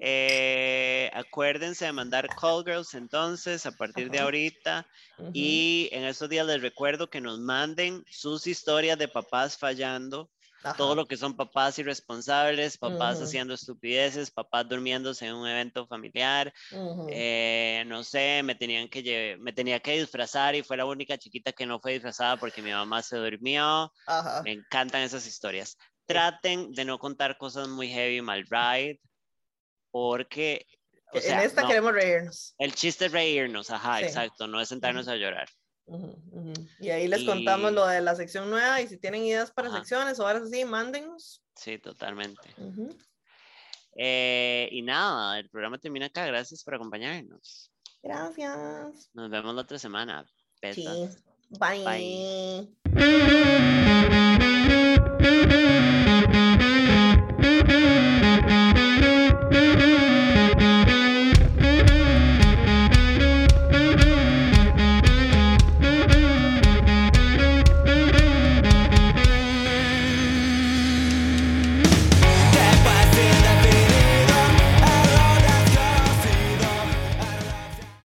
Eh, acuérdense de mandar call girls entonces a partir de ahorita. Y en estos días les recuerdo que nos manden sus historias de papás fallando. Todo lo que son papás irresponsables, papás haciendo estupideces, papás durmiéndose en un evento familiar. Eh, no sé, me, tenían que me tenía que disfrazar y fue la única chiquita que no fue disfrazada porque mi mamá se durmió. Me encantan esas historias traten de no contar cosas muy heavy, mal ride, porque... en esta queremos reírnos. El chiste es reírnos, ajá, exacto, no es sentarnos a llorar. Y ahí les contamos lo de la sección nueva y si tienen ideas para secciones o ahora sí, mándennos. Sí, totalmente. Eh, y nada, el programa termina acá. Gracias por acompañarnos. Gracias. Nos vemos la otra semana. Sí. Bye. Bye.